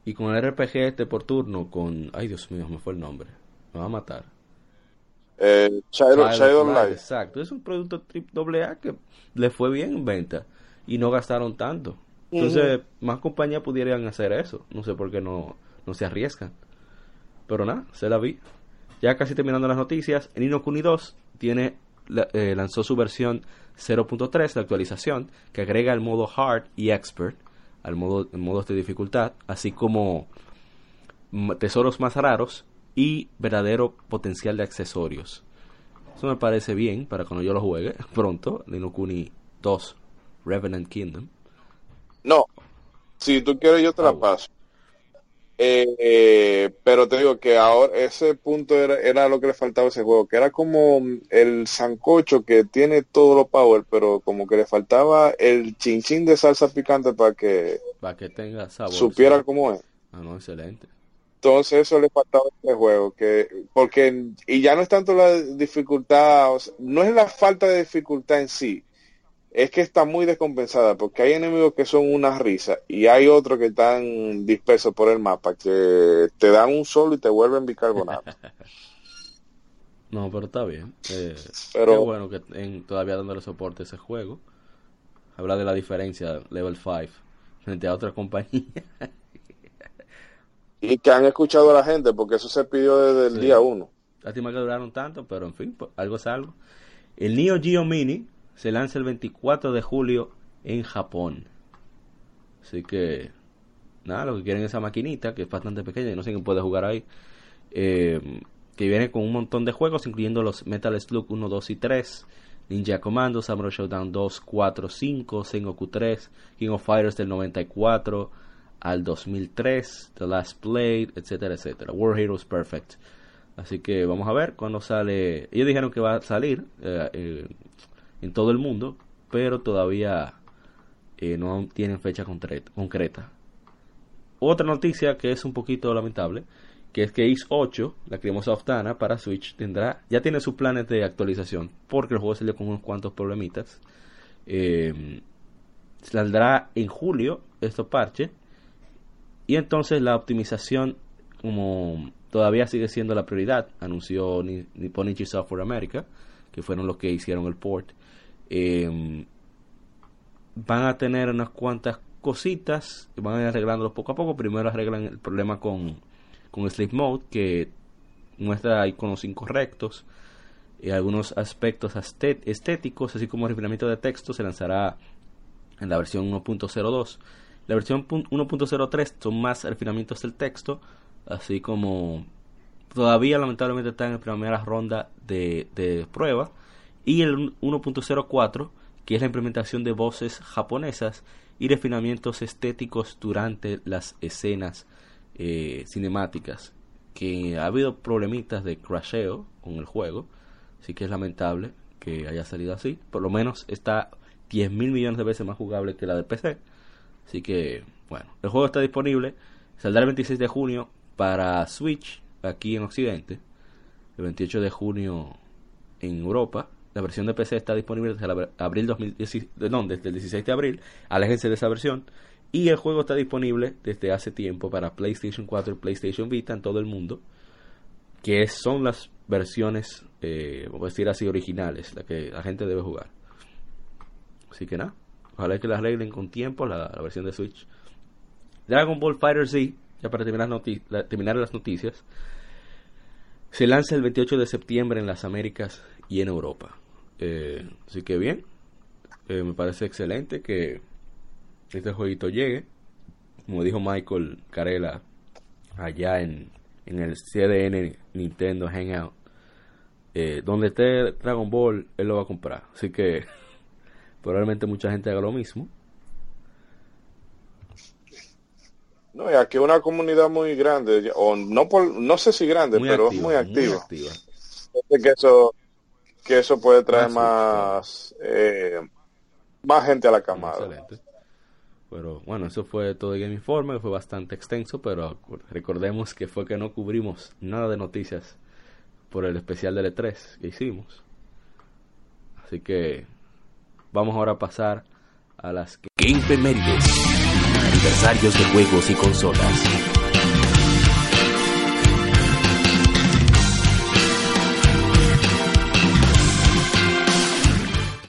y con el RPG este por turno con, ay Dios mío, me fue el nombre, me va a matar. Eh, Shadow, Light. Exacto, es un producto triple A que le fue bien en venta y no gastaron tanto. Entonces, más compañías pudieran hacer eso. No sé por qué no, no se arriesgan. Pero nada, se la vi. Ya casi terminando las noticias, en Inokuni 2 tiene, eh, lanzó su versión 0.3 de actualización que agrega el modo Hard y Expert al modo, modos de dificultad, así como tesoros más raros y verdadero potencial de accesorios. Eso me parece bien para cuando yo lo juegue pronto, Linokuni 2 Revenant Kingdom. No, si tú quieres yo te la paso. Eh, pero te digo que ahora ese punto era, era, lo que le faltaba a ese juego, que era como el sancocho que tiene todo lo power, pero como que le faltaba el chinchín de salsa picante para que, para que tenga sabor, supiera cómo es. Ah, no, excelente. Entonces eso le faltaba a este juego, que porque y ya no es tanto la dificultad, no es la falta de dificultad en sí, es que está muy descompensada porque hay enemigos que son una risa y hay otros que están dispersos por el mapa que te dan un solo y te vuelven bicarbonato. no, pero está bien. Eh, pero qué bueno que en, todavía dándole soporte a ese juego. Habla de la diferencia level 5 frente a otra compañía. y que han escuchado a la gente porque eso se pidió desde el día 1. Lástima que duraron tanto, pero en fin, pues, algo es algo. El Neo Geo Mini se lanza el 24 de julio en Japón. Así que, nada, lo que quieren es esa maquinita, que es bastante pequeña y no sé quién puede jugar ahí. Eh, que viene con un montón de juegos, incluyendo los Metal Slug 1, 2 y 3, Ninja Commando, Samurai Showdown 2, 4, 5, Sengoku 3, King of Fighters del 94 al 2003, The Last Blade, etcétera, etcétera. War Heroes Perfect. Así que vamos a ver cuando sale. Ellos dijeron que va a salir eh, eh, en todo el mundo, pero todavía eh, no tienen fecha concreta. Otra noticia que es un poquito lamentable, que es que X 8, la cremosa Oftana para Switch, tendrá, ya tiene sus planes de actualización, porque el juego salió con unos cuantos problemitas. Eh, saldrá en julio estos parches, y entonces la optimización, como todavía sigue siendo la prioridad, anunció Nipponichi Software America, que fueron los que hicieron el port. Eh, van a tener unas cuantas cositas, van a ir arreglándolos poco a poco. Primero arreglan el problema con, con Sleep Mode, que muestra iconos incorrectos y algunos aspectos estéticos, así como refinamiento de texto, se lanzará en la versión 1.02. La versión 1.03 son más refinamientos del texto, así como todavía lamentablemente está en la primera ronda de, de prueba. Y el 1.04, que es la implementación de voces japonesas y refinamientos estéticos durante las escenas eh, cinemáticas. Que ha habido problemitas de crasheo con el juego, así que es lamentable que haya salido así. Por lo menos está 10 mil millones de veces más jugable que la de PC. Así que, bueno, el juego está disponible. Saldrá el 26 de junio para Switch aquí en Occidente. El 28 de junio en Europa. La versión de PC está disponible desde, abril 2016, no, desde el 16 de abril. Aléjense de esa versión. Y el juego está disponible desde hace tiempo para PlayStation 4 y PlayStation Vita en todo el mundo. Que son las versiones, eh, vamos a decir así, originales, la que la gente debe jugar. Así que nada, ojalá que las arreglen con tiempo la, versión de Switch. Dragon Ball Fighter Z, ya para terminar, terminar las noticias, se lanza el 28 de septiembre en las Américas y en Europa. Eh, así que bien, eh, me parece excelente que este jueguito llegue. Como dijo Michael Carela allá en, en el CDN Nintendo Hangout. Eh, donde esté Dragon Ball, él lo va a comprar. Así que probablemente mucha gente haga lo mismo. No, y aquí una comunidad muy grande, o no por, no sé si grande, pero es muy activa. Que eso, que eso puede traer más, eh, más gente a la camada. Excelente. Pero bueno, eso fue todo el Game Informe, fue bastante extenso, pero recordemos que fue que no cubrimos nada de noticias por el especial de E3 que hicimos. Así que vamos ahora a pasar a las Game Femérides, aniversarios de juegos y consolas.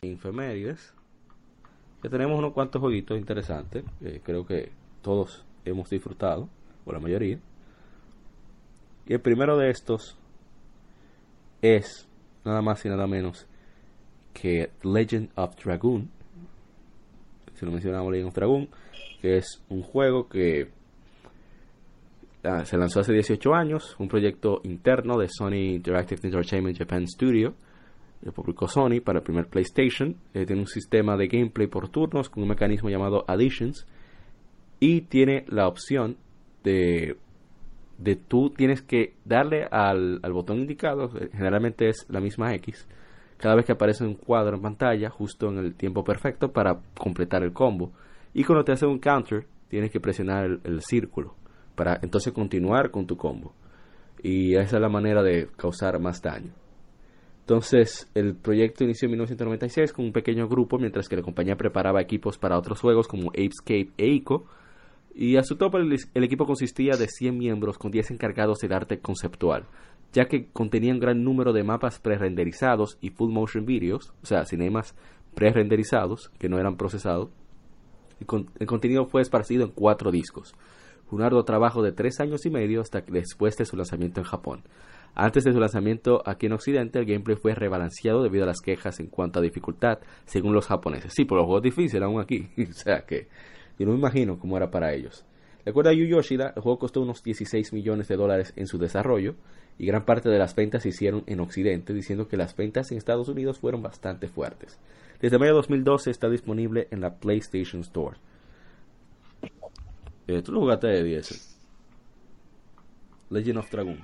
Infemérides ya tenemos unos cuantos jueguitos interesantes. creo que todos hemos disfrutado, o la mayoría. Y el primero de estos es nada más y nada menos que Legend of Dragoon. Si lo mencionamos, Legend of Dragoon, que es un juego que ah, se lanzó hace 18 años, un proyecto interno de Sony Interactive Entertainment Japan Studio el publicó Sony para el primer PlayStation. Eh, tiene un sistema de gameplay por turnos con un mecanismo llamado Additions. Y tiene la opción de, de tú tienes que darle al, al botón indicado, eh, generalmente es la misma X, cada vez que aparece un cuadro en pantalla, justo en el tiempo perfecto para completar el combo. Y cuando te hace un counter, tienes que presionar el, círculo para entonces continuar con tu combo. Y esa es la manera de causar más daño. Entonces, el proyecto inició en 1996 con un pequeño grupo, mientras que la compañía preparaba equipos para otros juegos como Apescape e ICO. Y a su tope, el, equipo consistía de 100 miembros con 10 encargados de arte conceptual, ya que contenía un gran número de mapas pre-renderizados y full motion videos, o sea, cinemas pre-renderizados que no eran procesados. El contenido fue esparcido en cuatro discos. Un arduo trabajo de tres años y medio hasta después de su lanzamiento en Japón. Antes de su lanzamiento aquí en Occidente, el gameplay fue rebalanceado debido a las quejas en cuanto a dificultad, según los japoneses. Sí, por los juegos difíciles aún aquí. o sea que yo no me imagino cómo era para ellos. De acuerdo a Yu Yoshida, el juego costó unos 16 millones de dólares en su desarrollo y gran parte de las ventas se hicieron en Occidente, diciendo que las ventas en Estados Unidos fueron bastante fuertes. Desde mayo de 2012 está disponible en la PlayStation Store. Eh, ¿Tú lo jugaste de 10? Legend of Dragon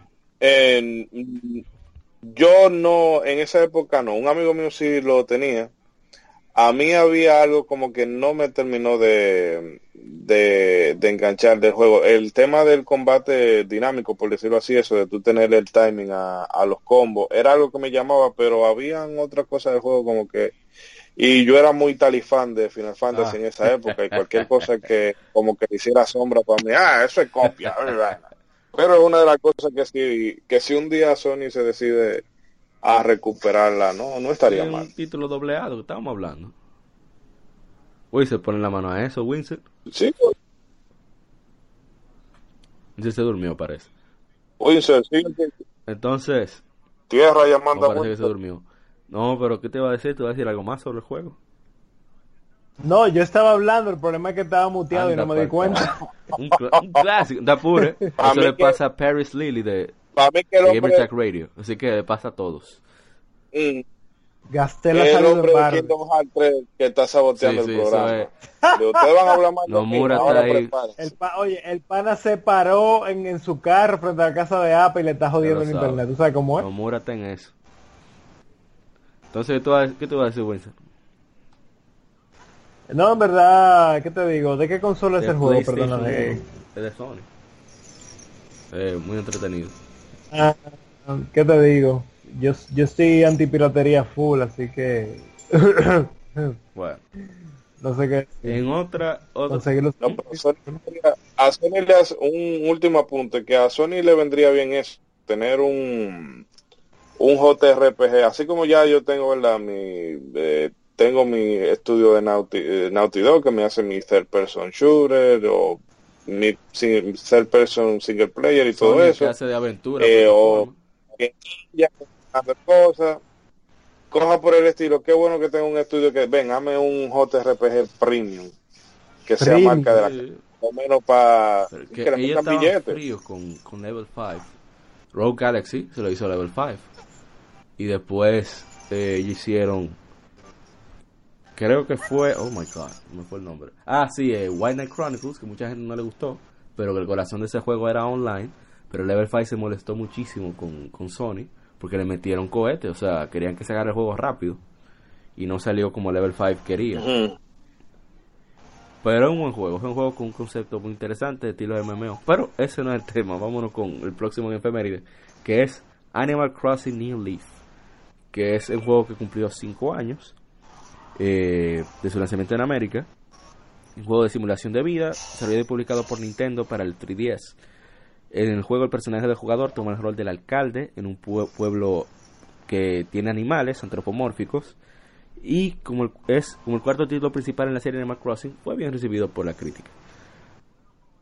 yo no, en esa época no. Un amigo mío sí lo tenía. A mí había algo como que no me terminó de, de, enganchar del juego. El tema del combate dinámico, por decirlo así, eso de tú tener el timing a, a los combos, era algo que me llamaba, pero habían otras cosas del juego como que... Y yo era muy talifán de Final Fantasy en ah. esa época y cualquier cosa que como que hiciera sombra para mí, ah, eso es copia. pero es una de las cosas que si, que si un día Sony se decide a recuperarla, no, no estaría mal. Un título dobleado que estábamos hablando. se pone la mano a eso, Winston. Sí. Winston se durmió, parece. Winston, sí. Entonces. Tierra llamando parece que se durmió. No, pero ¿qué te va a decir? ¿Te va a decir algo más sobre el juego? No, yo estaba hablando, el problema es que estaba muteado y no me di cuenta. un, clásico, da pure. Eso le pasa a Paris Lily de para mí que el hombre... Radio, así que pasa a todos. Mm. Gasté la el hombre de Kingdom Hearts 3 que está saboteando el programa. Es... Ustedes van a hablar más no, Mura está ahí. El oye, el pana se paró en, en, su carro frente a la casa de Apple y le está jodiendo el internet. ¿Tú sabes cómo es? No, Mura está en eso. Entonces, ¿qué tú vas, qué tú vas a decir, Winston? No, en verdad, ¿qué te digo? ¿De qué consola es el juego? Perdona, de... Es de Sony. Eh, muy entretenido. Ah, ¿Qué te digo? Yo, yo estoy antipiratería full, así que... bueno. No sé qué. En otra... otra... a Sony le hace un último apunte, que a Sony le vendría bien eso, tener un un JRPG, así como ya yo tengo, ¿verdad? Mi, eh, tengo mi estudio de Naughty, eh, Naughty Dog que me hace mi third person shooter o ni ser person single player y todo eso. Que hace de aventura. Eh, o ya cosas. Cosas por el estilo. Qué bueno que tenga un estudio que, ven, hame un JRPG premium. Que sea marca de la. O menos para. Que, que ella estaba frío con, con Level 5. Rogue Galaxy se lo hizo Level 5. Y después eh, ellos hicieron creo que fue, oh my god, no me fue el nombre. Ah, sí, eh, White Knight Chronicles, que mucha gente no le gustó, pero que el corazón de ese juego era online. Pero Level 5 se molestó muchísimo con, con Sony porque le metieron cohete, o sea, querían que se agarre el juego rápido y no salió como Level 5 quería. Pero es un buen juego, es un juego con un concepto muy interesante de estilo MMO. Pero ese no es el tema, vámonos con el próximo en efeméride, que es Animal Crossing New Leaf, que es el juego que cumplió 5 años eh, de su lanzamiento en América. Un juego de simulación de vida, salió publicado por Nintendo para el 3DS. En el juego el personaje del jugador toma el rol del alcalde en un pueblo que tiene animales antropomórficos y como es como el cuarto título principal en la serie Animal Crossing fue bien recibido por la crítica.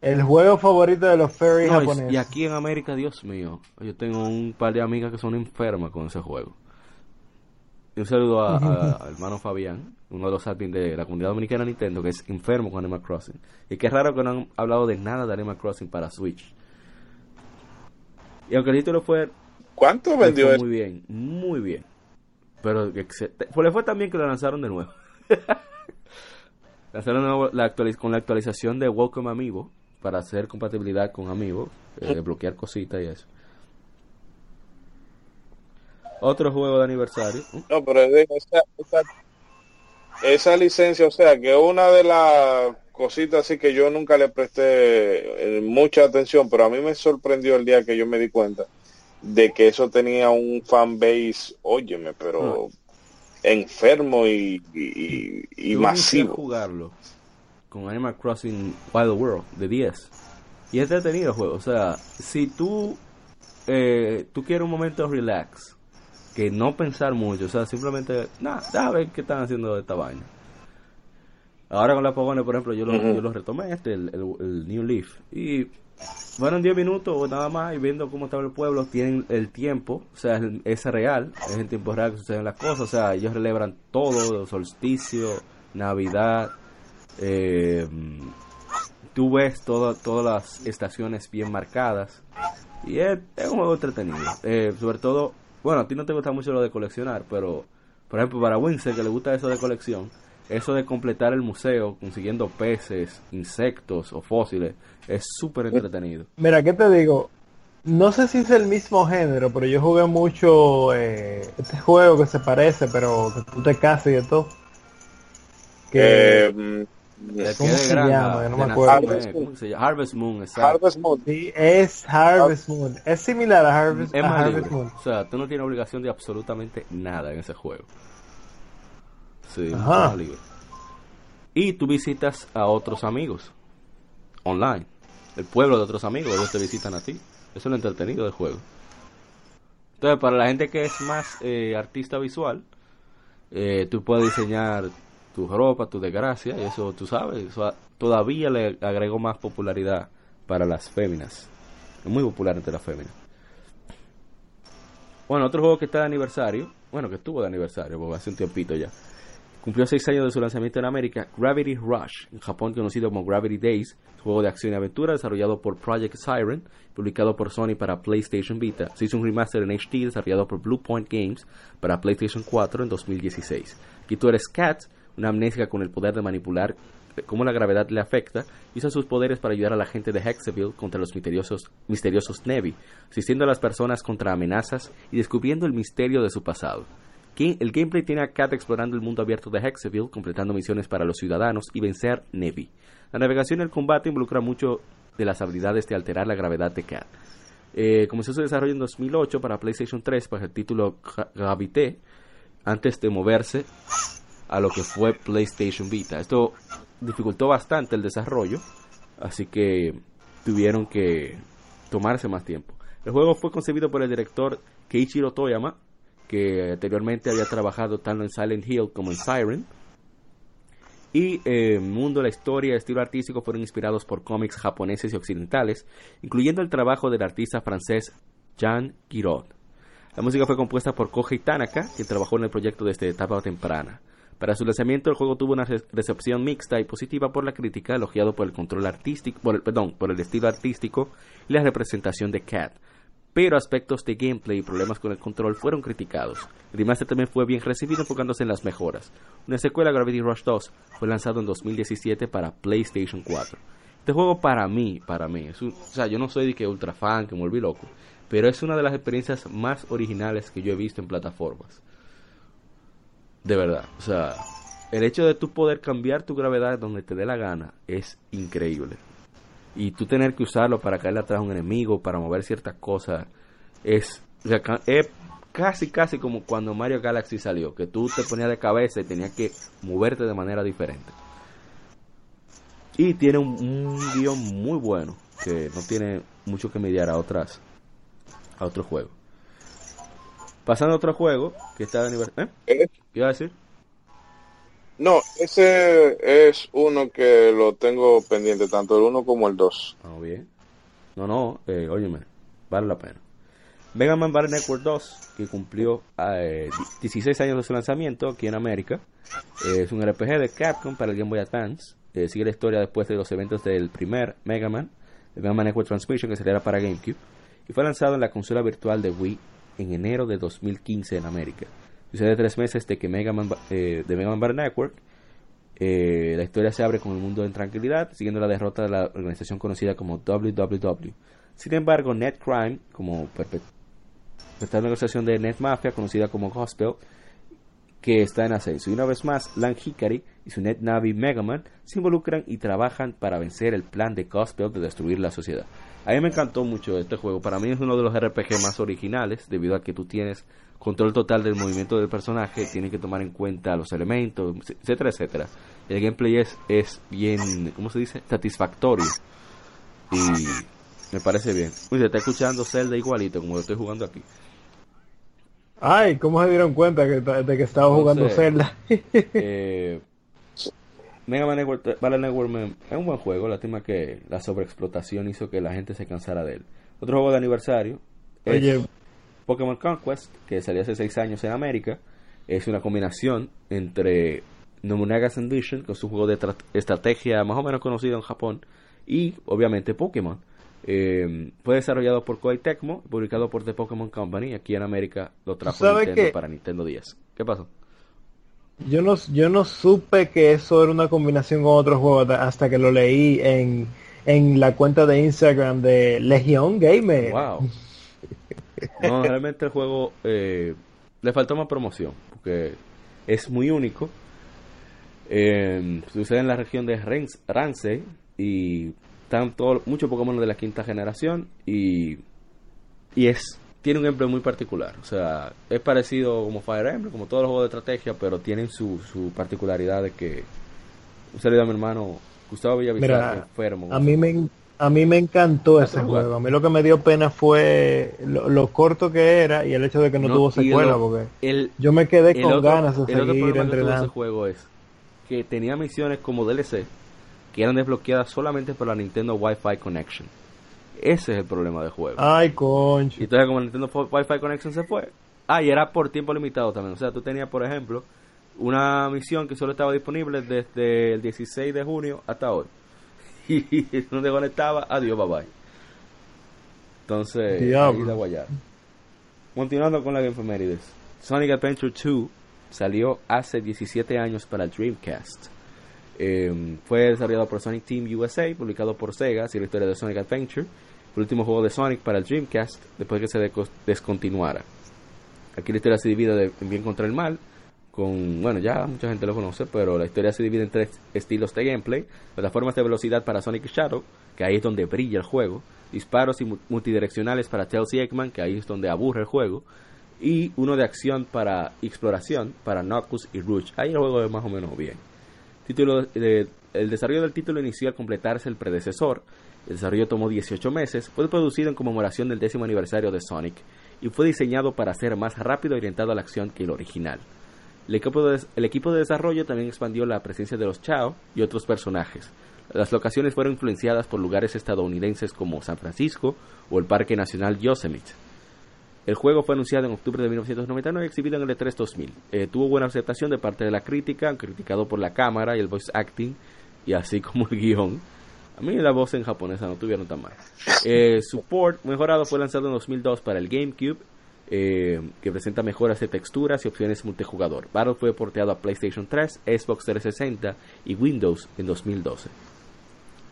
El juego favorito de los fairies japoneses. Y aquí en América, Dios mío, yo tengo un par de amigas que son enfermas con ese juego. Y un saludo a, hermano Fabián, uno de los admins de la comunidad dominicana Nintendo, que es enfermo con Animal Crossing. Y que es raro que no han hablado de nada de Animal Crossing para Switch. Y aunque el título fue... ¿Cuánto vendió Muy bien, muy bien. Pero le fue también que lo lanzaron de nuevo. lanzaron de nuevo la con la actualización de Welcome Amiibo para hacer compatibilidad con Amiibo, eh, bloquear cositas y eso. Otro juego de aniversario. No, pero esa, esa, licencia, o sea, que una de las cositas así que yo nunca le presté eh, mucha atención, pero a mí me sorprendió el día que yo me di cuenta de que eso tenía un fan base, óyeme, pero ah. enfermo y, y, masivo. jugarlo con Animal Crossing Wild World de 10 y es entretenido el juego, o sea, si tú eh, tú quieres un momento relax que no pensar mucho, o sea, simplemente, nada, a ver qué están haciendo de esta vaina. Ahora con la Pogones, por ejemplo, yo lo, yo lo retomé, este, el, el, New Leaf, y fueron 10 minutos o nada más, y viendo cómo estaba el pueblo, tienen el tiempo, o sea, es, real, es en tiempo real que suceden las cosas, o sea, ellos celebran todo, solsticio, Navidad, eh, tú ves todas las estaciones bien marcadas, y es, es un juego entretenido, eh, sobre todo bueno, a ti no te gusta mucho lo de coleccionar, pero por ejemplo para Winston que le gusta eso de colección, eso de completar el museo consiguiendo peces, insectos o fósiles, es súper entretenido. Mira, ¿qué te digo? No sé si es el mismo género, pero yo jugué mucho eh, este juego que se parece, pero que tú te casas y de todo. Que... Eh, ¿Cómo se llama? No me acuerdo. Harvest, ¿cómo se llama? Harvest Moon, exacto. Harvest Moon. Sí, es Harvest Moon. Es similar a Harvest, Es a más Harvest. Moon. O sea, tú no tienes obligación de absolutamente nada en ese juego. Sí, es Ajá. más libre. Y tú visitas a otros amigos online. El pueblo de otros amigos, ellos te visitan a ti. Eso es lo entretenido del juego. Entonces, para la gente que es más eh, artista visual, eh, tú puedes diseñar tu ropa, tu desgracia, y eso tú sabes. Eso todavía le agregó más popularidad para las féminas. Es muy popular entre las féminas. Bueno, otro juego que está de aniversario, bueno, que estuvo de aniversario, porque hace un tiempito ya. Cumplió seis años de su lanzamiento en América, Gravity Rush, en Japón conocido como Gravity Days, juego de acción y aventura desarrollado por Project Siren, publicado por Sony para PlayStation Vita. Se hizo un remaster en HD desarrollado por Blue Point Games para PlayStation 4 en 2016. Aquí tú eres Kat, una amnésica con el poder de manipular eh, cómo la gravedad le afecta, usa sus poderes para ayudar a la gente de Hexaville contra los misteriosos, misteriosos Nevi, asistiendo a las personas contra amenazas y descubriendo el misterio de su pasado. El gameplay tiene a Kat explorando el mundo abierto de Hexaville, completando misiones para los ciudadanos y vencer Nevi. La navegación y el combate involucra mucho de las habilidades de alterar la gravedad de Kat. Eh, comenzó su desarrollo en 2008 para PlayStation 3 bajo el título Gra- Gravité, antes de moverse a lo que fue PlayStation Vita. Esto dificultó bastante el desarrollo, así que tuvieron que tomarse más tiempo. El juego fue concebido por el director Keiichiro Toyama, que anteriormente había trabajado tanto en Silent Hill como en Siren. Y eh, el mundo, la historia y el estilo artístico fueron inspirados por cómics japoneses y occidentales, incluyendo el trabajo del artista francés Jean Giraud. La música fue compuesta por Kohei Tanaka, quien trabajó en el proyecto desde etapa temprana. Para su lanzamiento, el juego tuvo una re- recepción mixta y positiva por la crítica, elogiado por el control artístico, por el, perdón, por el estilo artístico y la representación de Cat. Pero aspectos de gameplay y problemas con el control fueron criticados. El remaster también fue bien recibido enfocándose en las mejoras. Una secuela, Gravity Rush 2, fue lanzado en 2017 para PlayStation 4. Este juego para mí, para mí, es un- o sea, yo no soy de ultra fan, que me volví loco, pero es una de las experiencias más originales que yo he visto en plataformas. De verdad, o sea, el hecho de tú poder cambiar tu gravedad donde te dé la gana es increíble. Y tú tener que usarlo para caerle atrás a un enemigo, para mover ciertas cosas, es, es casi, casi como cuando Mario Galaxy salió, que tú te ponías de cabeza y tenías que moverte de manera diferente. Y tiene un, un guion muy bueno, que no tiene mucho que mediar a otras a otro juego. Pasando a otro juego que está de aniversario. ¿Eh? Eh, ¿Qué iba a decir? No, ese es uno que lo tengo pendiente, tanto el uno como el dos. Ah, bien. No, no, eh, óyeme, vale la pena. Mega Man Battle Network 2, que cumplió eh, 16 años de su lanzamiento aquí en América, eh, es un RPG de Capcom para el Game Boy Advance. Eh, sigue la historia después de los eventos del primer Mega Man, el Mega Man Network Transmission, que saliera para GameCube, y fue lanzado en la consola virtual de Wii en enero de 2015 en América. Sucede tres meses de que Mega Man, eh, de Mega Man Network eh, la historia se abre con el mundo en tranquilidad, siguiendo la derrota de la organización conocida como WWW. Sin embargo, Net Crime, como esta organización de Net Mafia, conocida como Gospel, que está en ascenso. Y una vez más, Lan Hikari y su Net Navi Mega Man se involucran y trabajan para vencer el plan de Gospel de destruir la sociedad. A mí me encantó mucho este juego. Para mí es uno de los RPG más originales, debido a que tú tienes control total del movimiento del personaje, tienes que tomar en cuenta los elementos, etcétera, etcétera. El gameplay es, es bien, ¿cómo se dice? Satisfactorio. Y me parece bien. Uy, se está escuchando Zelda igualito como lo estoy jugando aquí. Ay, ¿cómo se dieron cuenta que, de que estaba jugando sé. Zelda? Eh, Mega Man Network, Battle Network Man es un buen juego, lástima que la sobreexplotación hizo que la gente se cansara de él. Otro juego de aniversario es Oye, Pokémon Conquest, que salió hace 6 años en América. Es una combinación entre Nomuragas Ambition, que es un juego de tra- estrategia más o menos conocido en Japón, y obviamente Pokémon. Eh, fue desarrollado por Koei Tecmo, publicado por The Pokémon Company. Aquí en América lo trajo ¿Sabe Nintendo qué? para Nintendo 10. ¿Qué pasó? Yo no, yo no supe que eso era una combinación con otro juego hasta- que lo leí en, en la cuenta de Instagram de Legion Gamer. Wow. No, realmente el juego eh, le faltó más promoción porque es muy único Eh, sucede en la región de Rance y están todo, muchos Pokémon de la quinta generación y, y es tiene un gameplay muy particular. O sea, es parecido como Fire Emblem, como todos los juegos de estrategia, pero tienen su, su particularidad de que... Un saludo a mi hermano Gustavo Villavizar, enfermo. A mí me, a mí me encantó ese juego. A mí lo que me dio pena fue lo, corto que era y el hecho de que no, tuvo secuela. porque yo me quedé con ganas de seguir entrenando. ese juego es que tenía misiones como DLC que eran desbloqueadas solamente por la Nintendo Wi-Fi Connection. Ese es el problema del juego. Ay, concho. Y entonces como Nintendo Wi-Fi Connection se fue. Ah, y era por tiempo limitado también. O sea, tú tenías, por ejemplo, una misión que solo estaba disponible desde el 16 de junio hasta hoy. Y no te conectaba, adiós, bye bye. Entonces, ahí de guayar. Continuando con la Game Sonic Adventure 2 salió hace 17 años para Dreamcast. Em, fue desarrollado por Sonic Team USA, publicado por Sega, y la historia de Sonic Adventure, el último juego de Sonic para el Dreamcast, después que se descontinuara. Aquí la historia se divide en bien contra el mal, con, bueno, ya mucha gente lo conoce, pero la historia se divide en tres estilos de gameplay, plataformas de velocidad para Sonic Shadow, que ahí es donde brilla el juego, disparos y multidireccionales para Tails y Eggman, que ahí es donde aburre el juego, y uno de acción para exploración para Knuckles y Rouge. Ahí el juego es más o menos bien. Título el desarrollo del título inició al completarse el predecesor. El desarrollo tomó 18 meses. Fue producido en conmemoración del décimo aniversario de Sonic y fue diseñado para ser más rápido y orientado a la acción que el original. El equipo, de, el equipo de desarrollo también expandió la presencia de los Chao y otros personajes. Las locaciones fueron influenciadas por lugares estadounidenses como San Francisco o el Parque Nacional Yosemite. El juego fue anunciado en octubre de 1999 y exhibido en el E3 2000. Eh, tuvo buena aceptación de parte de la crítica, criticado por la cámara y el voice acting, y así como el guion. A mí la voz en japonesa no tuvieron tan mal. Eh, support mejorado fue lanzado en 2002 para el GameCube, eh, que presenta mejoras de texturas y opciones multijugador. Battle fue porteado a PlayStation 3, Xbox 360 y Windows en 2012.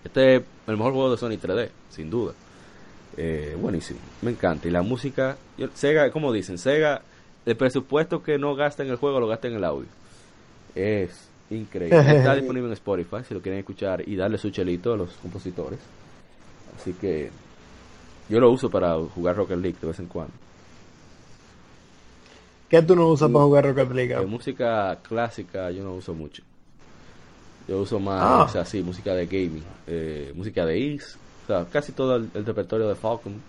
Este es el mejor juego de Sony 3D, sin duda. Eh, buenísimo, me encanta. Y la música, Sega, como dicen, Sega, el presupuesto que no gasta en el juego lo gasta en el audio. Es increíble. Está disponible en Spotify si lo quieren escuchar y darle su chelito a los compositores. Así que yo lo uso para jugar Rocket League de vez en cuando. ¿Qué tú no usas para jugar Rocket League? Eh, música clásica yo no uso mucho. Yo uso más, ah. o sea, sí, música de gaming, eh, música de Is, o sea, casi todo el, repertorio de Falcon,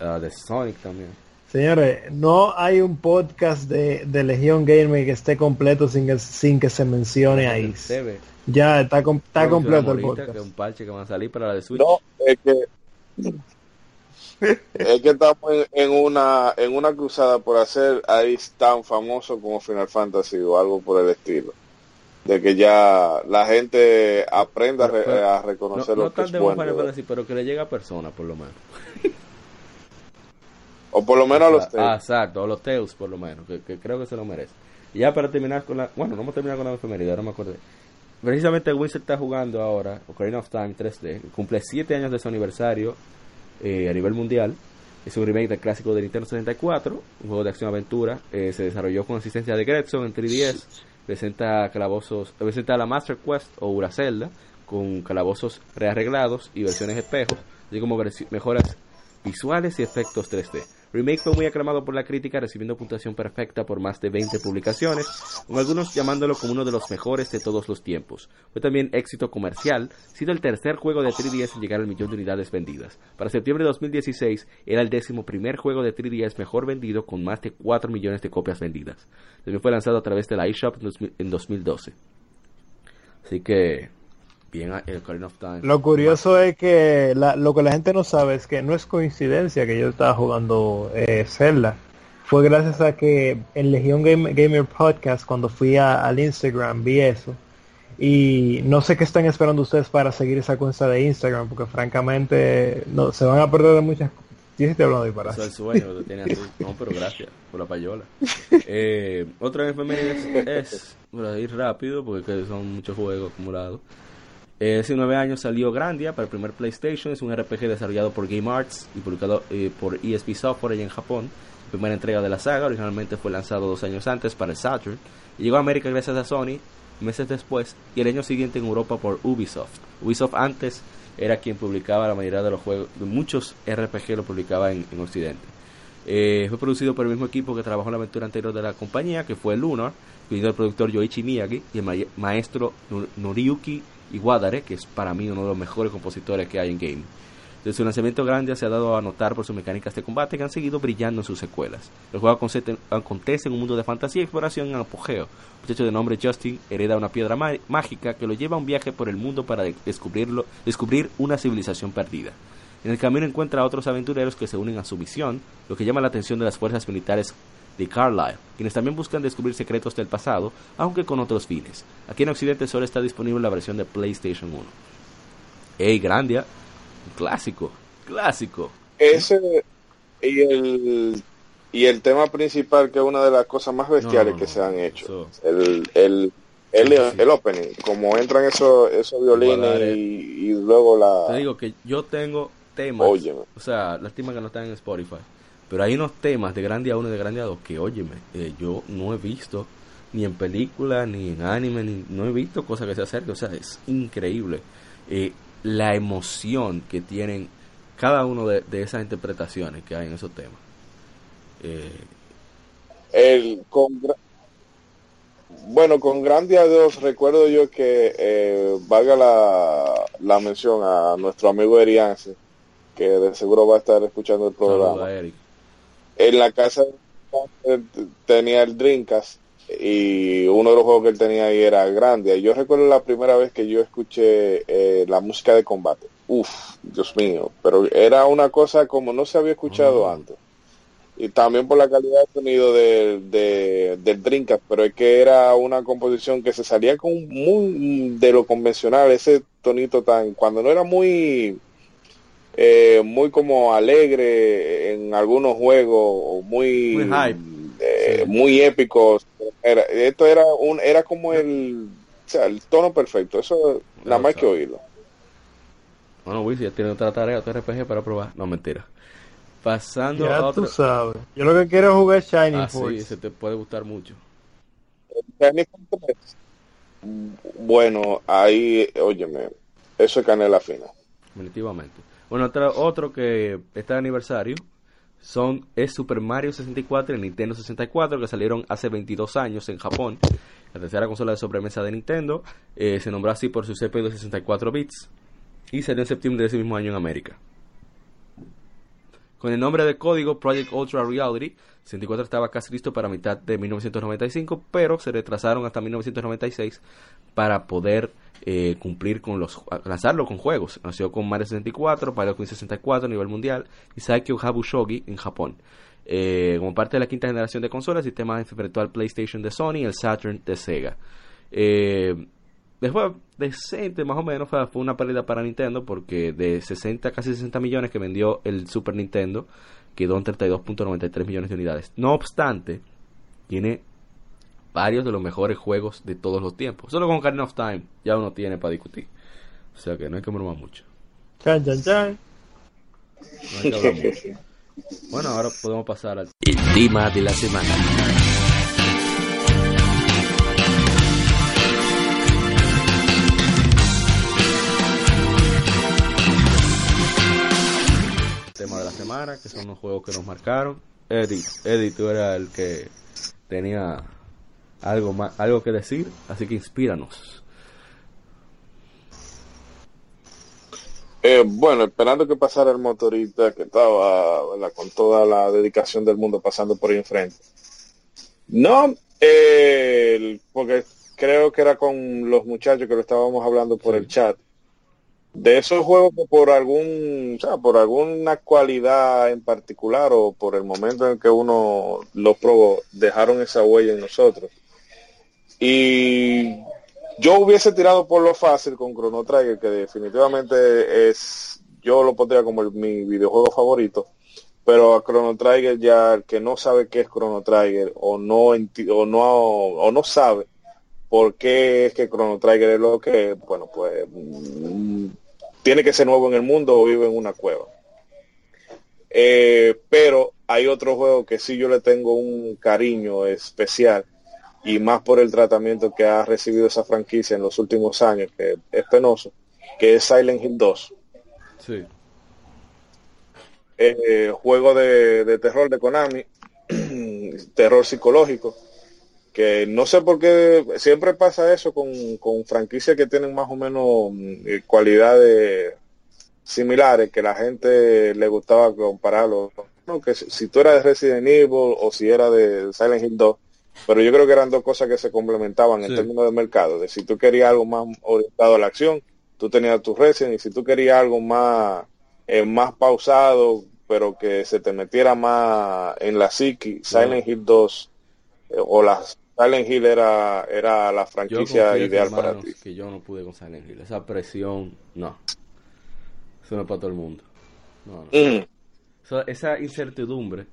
uh, de Sonic también. Señores, no hay un podcast de, de Legión Gamer que esté completo sin que, sin que se mencione ahí. Ya está, está completo el podcast. Que un parche que va a salir para la de Switch. No, es que es que estamos en, una en una cruzada por hacer ahí tan famoso como Final Fantasy o algo por el estilo de que ya la gente aprenda a, reconocer lo que es bueno. pero que le llegue a personas, por lo menos. o por lo menos a los. Ah, exacto, a los Tales, por lo menos, que, creo que se lo merece. Y ya para terminar con la... Bueno, no vamos a terminar con la efemeridad, no me acordé. Precisamente Winston está jugando ahora, Ocarina of Time 3D, cumple 7 años de su aniversario eh, a nivel mundial. Es un remake del clásico de Nintendo 64, un juego de acción-aventura. Eh, se desarrolló con asistencia de Gretson en 3DS presenta calabozos, presenta la Master Quest o Uracelda con calabozos rearreglados y versiones espejos, así como mejoras visuales y efectos 3D. Remake fue muy aclamado por la crítica, recibiendo puntuación perfecta por más de 20 publicaciones, con algunos llamándolo como uno de los mejores de todos los tiempos. Fue también éxito comercial, siendo el tercer juego de 3DS en llegar al millón de unidades vendidas. Para septiembre de 2016 era el décimo primer juego de 3DS mejor vendido con más de 4 millones de copias vendidas. También fue lanzado a través de la eShop en 2012. Así que lo curioso es que lo que la gente no sabe es que no es coincidencia que yo estaba jugando eh, Zelda. Fue gracias a que en Legion Gamer Podcast, cuando fui al Instagram, vi eso. Y no sé qué están esperando ustedes para seguir esa cuenta de Instagram, porque francamente no se van a perder de muchas cosas. Yo sí hablando de Eso es el sueño que tiene. No, pero gracias por la payola. Eh, otra efeméride es, es, ir rápido, porque son muchos juegos acumulados. Eh, hace nueve años salió Grandia para el primer PlayStation. Es un RPG desarrollado por Game Arts y publicado eh, por ESP Software allá en Japón. primera entrega de la saga. Originalmente fue lanzado dos años antes para el Saturn. Llegó a América gracias a Sony meses después y el año siguiente en Europa por Ubisoft. Ubisoft antes era quien publicaba la mayoría de los juegos, muchos RPG lo publicaba en, Occidente. Eh, fue producido por el mismo equipo que trabajó en la aventura anterior de la compañía, que fue Lunar, incluyendo el productor Yoichi Miyagi y el maestro Noriyuki Iwadare, que es para mí uno de los mejores compositores que hay en game. Desde su lanzamiento grande se ha dado a notar por sus mecánicas de combate que han seguido brillando en sus secuelas. El juego acontece en un mundo de fantasía y exploración en apogeo. Un muchacho de nombre Justin hereda una piedra mágica que lo lleva a un viaje por el mundo para descubrirlo, descubrir una civilización perdida. En el camino encuentra a otros aventureros que se unen a su misión, lo que llama la atención de las fuerzas militares de Carlisle, quienes también buscan descubrir secretos del pasado, aunque con otros fines. Aquí en Occidente solo está disponible la versión de PlayStation 1. Hey, Grandia, clásico, clásico. Ese y el y el tema principal que es una de las cosas más bestiales que se han hecho. El, el, el, opening, como entran esos, esos violines y, luego la... Te digo que yo tengo temas, o sea, lástima que no están en Spotify, pero hay unos temas de Grandia 1 y de Grandia 2 que, óyeme, eh, yo no he visto ni en película, ni en anime, ni, no he visto cosas que se acerquen, o sea, es increíble. Eh, la emoción que tienen cada uno de, esas interpretaciones que hay en esos temas. Eh, el, con, bueno, con Grandia 2 recuerdo yo que eh, valga la, la mención a nuestro amigo Eriance, que de seguro va a estar escuchando el programa. En la casa tenía el Drinkas y uno de los juegos que él tenía ahí era Grandia. Yo recuerdo la primera vez que yo escuché eh, la música de combate. Uf, Dios mío, pero era una cosa como no se había escuchado antes. Y también por la calidad de sonido de, del Dreamcast, pero es que era una composición que se salía con muy de lo convencional, ese tonito tan, cuando no era muy, eh, muy como alegre en algunos juegos, muy, muy, eh, muy épicos era, esto era un, era como el, o sea, el tono perfecto. Eso nada más que oírlo. Bueno, Wiz, ya tiene otra tarea, otro RPG para probar. No, mentira. Pasando ya a otro... tú sabes. Yo lo que quiero es jugar Shining ah, Sí, ese te puede gustar mucho. Shining Bueno, ahí, óyeme, eso es canela fina. Definitivamente. Bueno, otro, que está de aniversario son es Super Mario 64 y Nintendo 64 que salieron hace 22 años en Japón. La tercera consola de sobremesa de Nintendo eh, se nombró así por su CPU de 64 bits y salió en septiembre de ese mismo año en América. Con el nombre de código Project Ultra Reality, 64 estaba casi listo para mitad de 1995, pero se retrasaron hasta 1996 para poder eh, cumplir con los lanzarlo con juegos. Nació con Mario 64, Pilot Queen 64 a nivel mundial y Saikyo Habushogi en Japón. Eh, como parte de la quinta generación de consolas, sistema virtual PlayStation de Sony y el Saturn de Sega. Eh, después, decente más o menos, fue, una pérdida para Nintendo porque de 60, casi 60 millones que vendió el Super Nintendo, quedó en 32.93 millones de unidades. No obstante, tiene varios de los mejores juegos de todos los tiempos. Solo con Karen of Time ya uno tiene para discutir. O sea que no hay que bromar mucho. Chan, chan, chan. No hay que hablar mucho. Bueno, ahora podemos pasar al tema de la semana. tema de la semana, que son los juegos que nos marcaron. Eddie, Eddie, tú eras el que tenía algo, más, algo que decir, así que inspíranos. Eh, bueno, esperando que pasara el motorista que estaba con toda la dedicación del mundo pasando por ahí enfrente. No, eh, porque creo que era con los muchachos que lo estábamos hablando por el chat. De esos juegos que por algún, o sea, por alguna cualidad en particular o por el momento en que uno los probó, dejaron esa huella en nosotros. Y yo hubiese tirado por lo fácil con Chrono Trigger, que definitivamente es, yo lo pondría como mi videojuego favorito, pero a Chrono Trigger ya el que no sabe qué es Chrono Trigger o no, o no, o no sabe por qué es que Chrono Trigger es lo que bueno, pues mm, tiene que ser nuevo en el mundo o vive en una cueva. Eh, pero hay otro juego que sí yo le tengo un cariño especial y más por el tratamiento que ha recibido esa franquicia en los últimos años, que es penoso, que es Silent Hill 2. Sí. Eh, juego de, terror de Konami, terror psicológico, que no sé por qué siempre pasa eso con, con franquicias que tienen más o menos eh, cualidades similares, que la gente le gustaba compararlo. No, que si, tú eras de Resident Evil o si era de Silent Hill 2, pero yo creo que eran dos cosas que se complementaban en términos de mercado. De si tú querías algo más orientado a la acción, tú tenías tu Resident, y si tú querías algo más, eh, más pausado, pero que se te metiera más en la psiqui, Silent Hill 2 eh, o la Silent Hill era, era la franquicia ideal para ti. Que yo no pude con Silent Hill. Esa presión, no. Eso no es para todo el mundo. No, no. esa incertidumbre,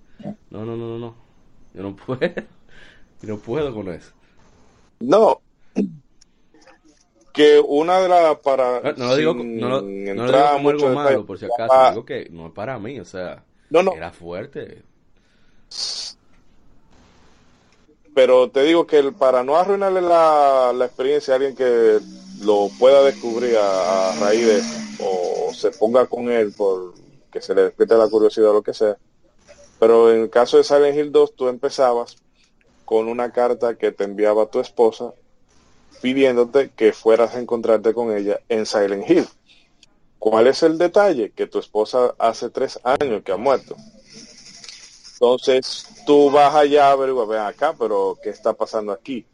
no, no, no, no, no. Yo no puedo. No puedo con eso. No. Que una de las para. Ah, no, lo digo, no, lo, no lo digo como algo malo, por si acaso. Digo que no es para mí, o sea. No, no. Era fuerte. Pero te digo que para no arruinarle la, la experiencia a alguien que lo pueda descubrir a, raíz de o se ponga con él por que se le despierte la curiosidad o lo que sea. Pero en el caso de Silent Hill 2, tú empezabas con una carta que te enviaba tu esposa pidiéndote que fueras a encontrarte con ella en Silent Hill. ¿Cuál es el detalle? Que tu esposa hace tres años que ha muerto. Entonces tú vas allá a ver, ven acá, pero ¿qué está pasando aquí?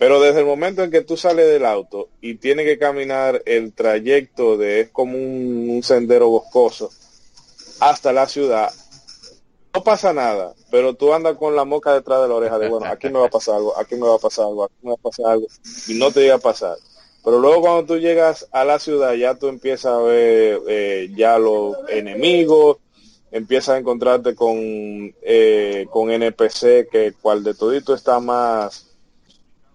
Pero desde el momento en que tú sales del auto y tienes que caminar el trayecto de, es como un sendero boscoso, hasta la ciudad, no pasa nada, pero tú andas con la moca detrás de la oreja de, bueno, aquí me va a pasar algo, aquí me va a pasar algo, aquí me va a pasar algo, y no te llega a pasar. Pero luego cuando tú llegas a la ciudad, ya tú empiezas a ver eh, ya los enemigos, empiezas a encontrarte con, eh, con NPC, que cual de todito está más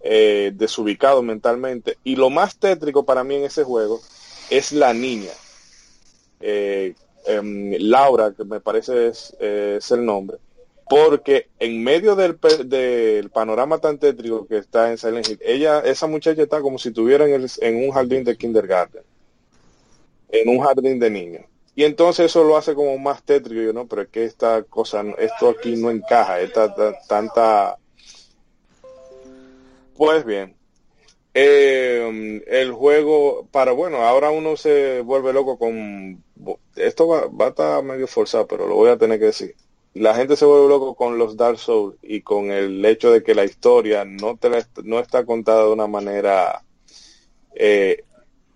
eh, desubicado mentalmente. Y lo más tétrico para mí en ese juego es la niña. Eh, Em, Laura, que me parece es, el nombre, porque en medio del, del, panorama tan tétrico que está en Silent Hill, ella, esa muchacha está como si estuviera en, un jardín de kindergarten, en un jardín de niños. Y entonces eso lo hace como más tétrico, no, pero es que esta cosa, esto aquí no encaja, esta tanta... Pues bien, eh, el juego, para bueno, ahora uno se vuelve loco con esto va, a estar medio forzado, pero lo voy a tener que decir. La gente se vuelve loco con los Dark Souls y con el hecho de que la historia no, te no está contada de una manera eh,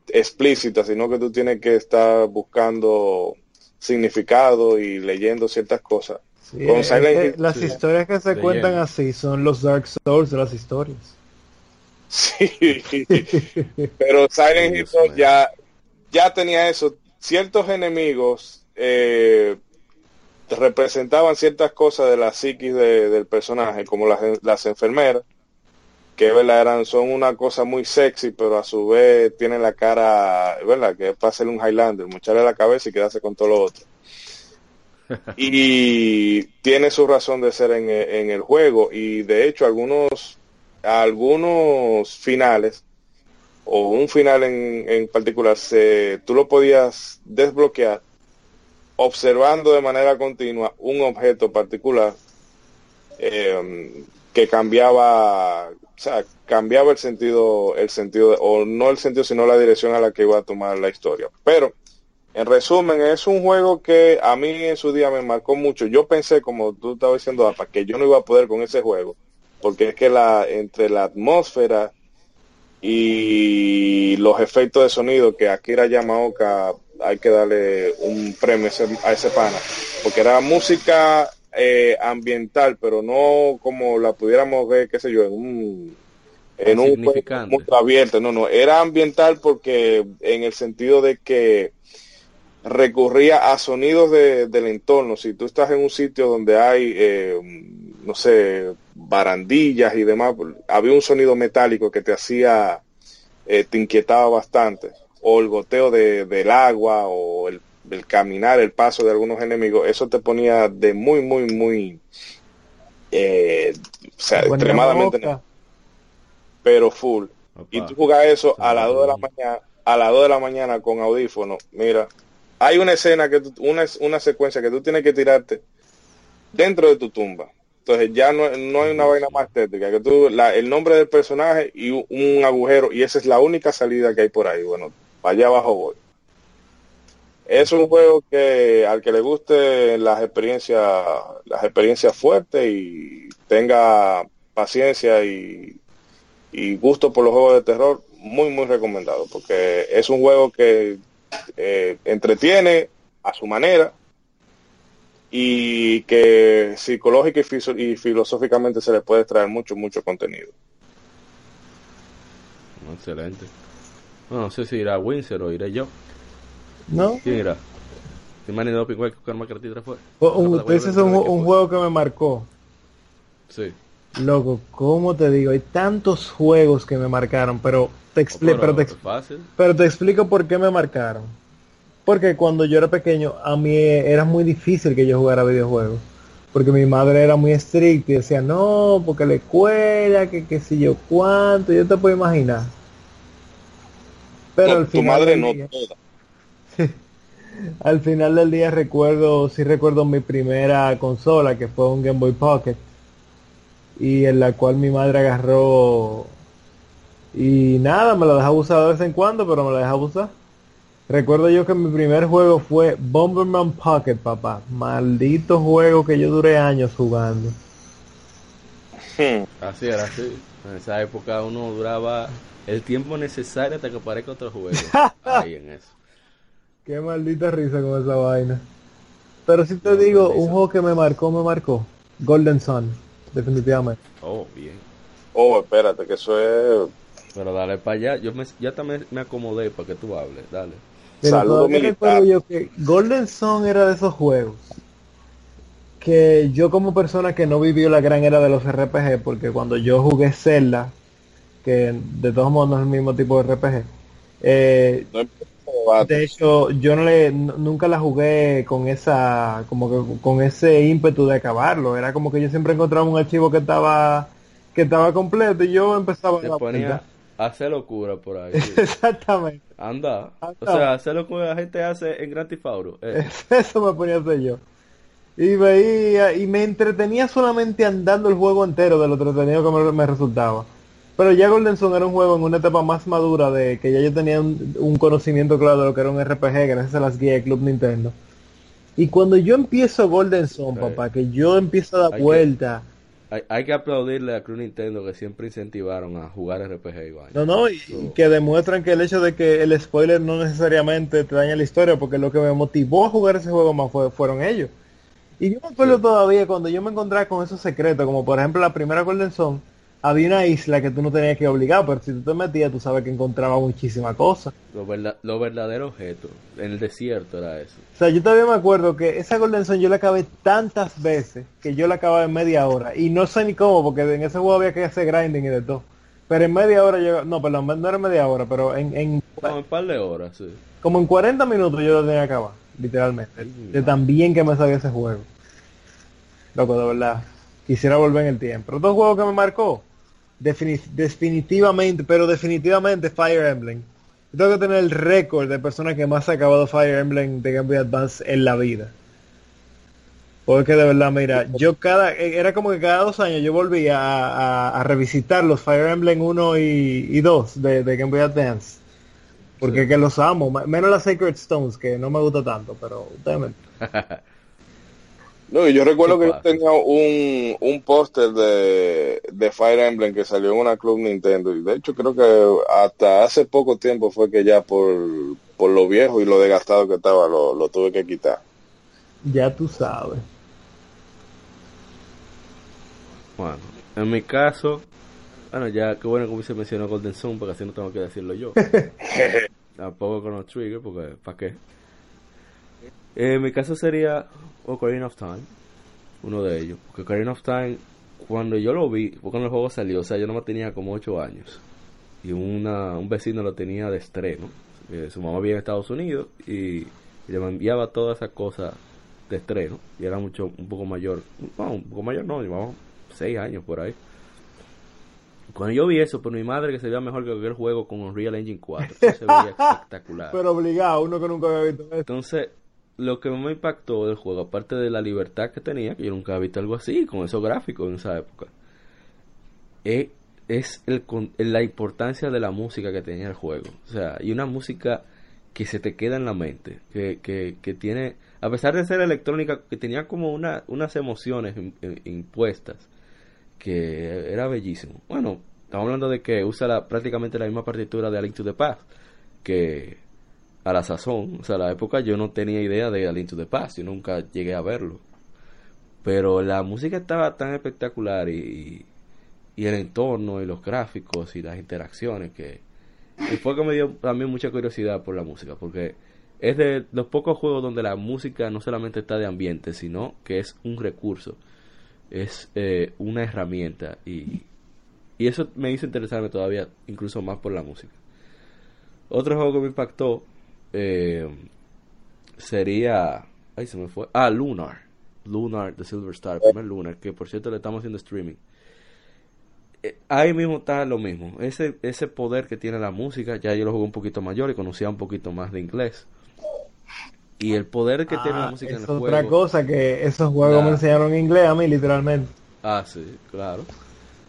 explícita, sino que tú tienes que estar buscando significado y leyendo ciertas cosas. las historias que se cuentan así son los Dark Souls de las historias. Sí, pero Silent Hill ya, ya tenía eso. Ciertos enemigos eh, representaban ciertas cosas de la psiquis del personaje, como las, las enfermeras, que ¿verdad? Eran, son una cosa muy sexy, pero a su vez tienen la cara, ¿verdad? Que es para hacerle un Highlander, mocharle la cabeza y quedarse con todo lo otro. y tiene su razón de ser en, en el juego, y de hecho algunos, algunos finales o un final en, en particular, se, tú lo podías desbloquear observando de manera continua un objeto particular em, que cambiaba, o sea, cambiaba el sentido, el sentido, o no el sentido, sino la dirección a la que iba a tomar la historia. Pero, en resumen, es un juego que a mí en su día me marcó mucho. Yo pensé, como tú estabas diciendo, para que yo no iba a poder con ese juego, porque es que la, entre la atmósfera, y los efectos de sonido que Akira Yamaoka hay que darle un premio a ese, pana porque era música eh, ambiental pero no como la pudiéramos ver qué sé yo en un en un mundo abierto no no era ambiental porque en el sentido de que recurría a sonidos del entorno si tú estás en un sitio donde hay eh, no sé barandillas y demás, había un sonido metálico que te hacía, eh, te inquietaba bastante, o el goteo de, del agua, o el, caminar, el paso de algunos enemigos, eso te ponía de muy, muy, muy, eh, o sea, extremadamente... pero full. Y tú jugas eso a las 2 de la mañana, a las 2 de la mañana con audífono, mira, hay una escena que una, una secuencia que tú tienes que tirarte dentro de tu tumba. Entonces ya no, no hay una vaina más técnica, que tú, la, el nombre del personaje y un, agujero, y esa es la única salida que hay por ahí. Bueno, allá abajo voy. Es un juego que al que le guste las experiencias, las experiencias fuertes y tenga paciencia y, y gusto por los juegos de terror, muy muy recomendado, porque es un juego que eh, entretiene a su manera, y que psicológica y, filosóficamente se le puede traer mucho, mucho contenido. Excelente. No sé si irá Windsor o iré yo. ¿No? ¿Quién irá? fue? Ese es un, un juego que me marcó. Sí. Loco, ¿cómo te digo? Hay tantos juegos que me marcaron, pero te, explico, pero, te, pero te explico por qué me marcaron porque cuando yo era pequeño, a mí era muy difícil que yo jugara videojuegos. Porque mi madre era muy estricta y decía, no, porque la escuela, que qué sé yo cuánto, yo te puedo imaginar. Pero al final tu madre no al final del día recuerdo, sí recuerdo mi primera consola, que fue un Game Boy Pocket. Y en la cual mi madre agarró y nada, me la dejaba usar de vez en cuando, pero me la dejaba usar. Recuerdo yo que mi primer juego fue Bomberman Pocket, papá. Maldito juego que yo duré años jugando. Hmm. Así era, así. En esa época uno duraba el tiempo necesario hasta que aparezca otro juego. Ahí en eso. Qué maldita risa con esa vaina. Pero si te digo, un juego que me marcó, me marcó. Golden Sun, definitivamente. Oh, bien. Oh, espérate, que eso es... Pero dale para allá. Yo me, ya también me acomodé para que tú hables. Dale. Pero recuerdo yo que Golden Sun era de esos juegos que yo como persona que no vivió la gran era de los RPG, porque cuando yo jugué Zelda, que de todos modos no es el mismo tipo de RPG, eh, de hecho yo no le nunca la jugué con esa como que con ese ímpetu de acabarlo, era como que yo siempre encontraba un archivo que estaba que estaba completo y yo empezaba a hace locura por ahí. Exactamente. Anda. O sea, hacer lo que la gente hace en Grand Theft eh. Eso me ponía a hacer yo. Y veía, y me entretenía solamente andando el juego entero de lo entretenido que me, resultaba. Pero ya Golden Sun era un juego en una etapa más madura de que ya yo tenía un, conocimiento claro de lo que era un RPG gracias a las guías de Club Nintendo. Y cuando yo empiezo Golden Sun, papá, que yo empiezo a dar vuelta hay, que aplaudirle a Club Nintendo que siempre incentivaron a jugar RPG igual. No, no, y, que demuestran que el hecho de que el spoiler no necesariamente te daña la historia, porque lo que me motivó a jugar ese juego más fue, fueron ellos. Y yo me acuerdo todavía cuando yo me encontraba con esos secretos, como por ejemplo la primera Golden Zone, había una isla que tú no tenías que obligar, pero si tú te metías, tú sabes que encontraba muchísimas cosas. Lo, verdad, lo verdadero objeto, en el desierto era eso. O sea, yo todavía me acuerdo que esa Golden Sun yo la acabé tantas veces que yo la acababa en media hora. Y no sé ni cómo, porque en ese juego había que hacer grinding y de todo. Pero en media hora yo... No, perdón, no era media hora, pero en... en un par de horas, sí. Como en 40 minutos yo lo tenía que acabar, literalmente. de tan bien que me sabía ese juego. Loco, de verdad. Quisiera volver en el tiempo. Otro juego que me marcó definitivamente, pero definitivamente Fire Emblem. tengo que tener el récord de personas que más ha acabado Fire Emblem de Game Boy Advance en la vida. Porque de verdad, mira, yo cada, era como que cada dos años yo volvía a, revisitar los Fire Emblem 1 y, 2 de, Game Boy Advance. Porque que los amo, menos las Sacred Stones, que no me gusta tanto, pero ustedes No, yo recuerdo que yo tenía un, un póster de, de, Fire Emblem que salió en una Club Nintendo y de hecho creo que hasta hace poco tiempo fue que ya por, por lo viejo y lo desgastado que estaba lo, lo tuve que quitar. Ya tú sabes. Bueno, en mi caso, bueno, ya qué bueno que se mencionó Golden Sun porque así no tengo que decirlo yo. Tampoco con los Trigger porque ¿para qué? En mi caso sería Ocarina of Time, uno de ellos. Porque Ocarina of Time, cuando yo lo vi, fue cuando el juego salió, o sea, yo no me tenía como 8 años. Y una, un vecino lo tenía de estreno. Eh, su mamá vivía en Estados Unidos y, le enviaba todas esas cosas de estreno. Y era mucho, un poco mayor. No, un poco mayor no, llevaba 6 años por ahí. Cuando yo vi eso, por mi madre que se veía mejor que cualquier juego con Unreal Engine 4. se veía espectacular. Pero obligado, uno que nunca había visto eso. Entonces, lo que me impactó del juego, aparte de la libertad que tenía, que yo nunca había visto algo así, con esos gráficos en esa época, es, es la importancia de la música que tenía el juego. O sea, y una música que se te queda en la mente, que, que, que tiene, a pesar de ser electrónica, que tenía como una, unas emociones impuestas, que era bellísimo. Bueno, estamos hablando de que usa la, prácticamente la misma partitura de A Link to the Past, que a la sazón, o sea, a la época yo no tenía idea de A Link to the Past, yo nunca llegué a verlo. Pero la música estaba tan espectacular y, y el entorno y los gráficos y las interacciones que, fue que me dio también mucha curiosidad por la música, porque es de los pocos juegos donde la música no solamente está de ambiente, sino que es un recurso, es eh, una herramienta y, y eso me hizo interesarme todavía incluso más por la música. Otro juego que me impactó eh, sería... Ahí se me fue. Ah, Lunar. Lunar, The Silver Star, primer Lunar, que por cierto le estamos haciendo streaming. Eh, ahí mismo está lo mismo. Ese, ese poder que tiene la música, ya yo lo jugué un poquito mayor y conocía un poquito más de inglés. Y el poder que tiene la ah, música en el juego. otra cosa que esos juegos me enseñaron inglés a mí, literalmente. Ah, sí, claro.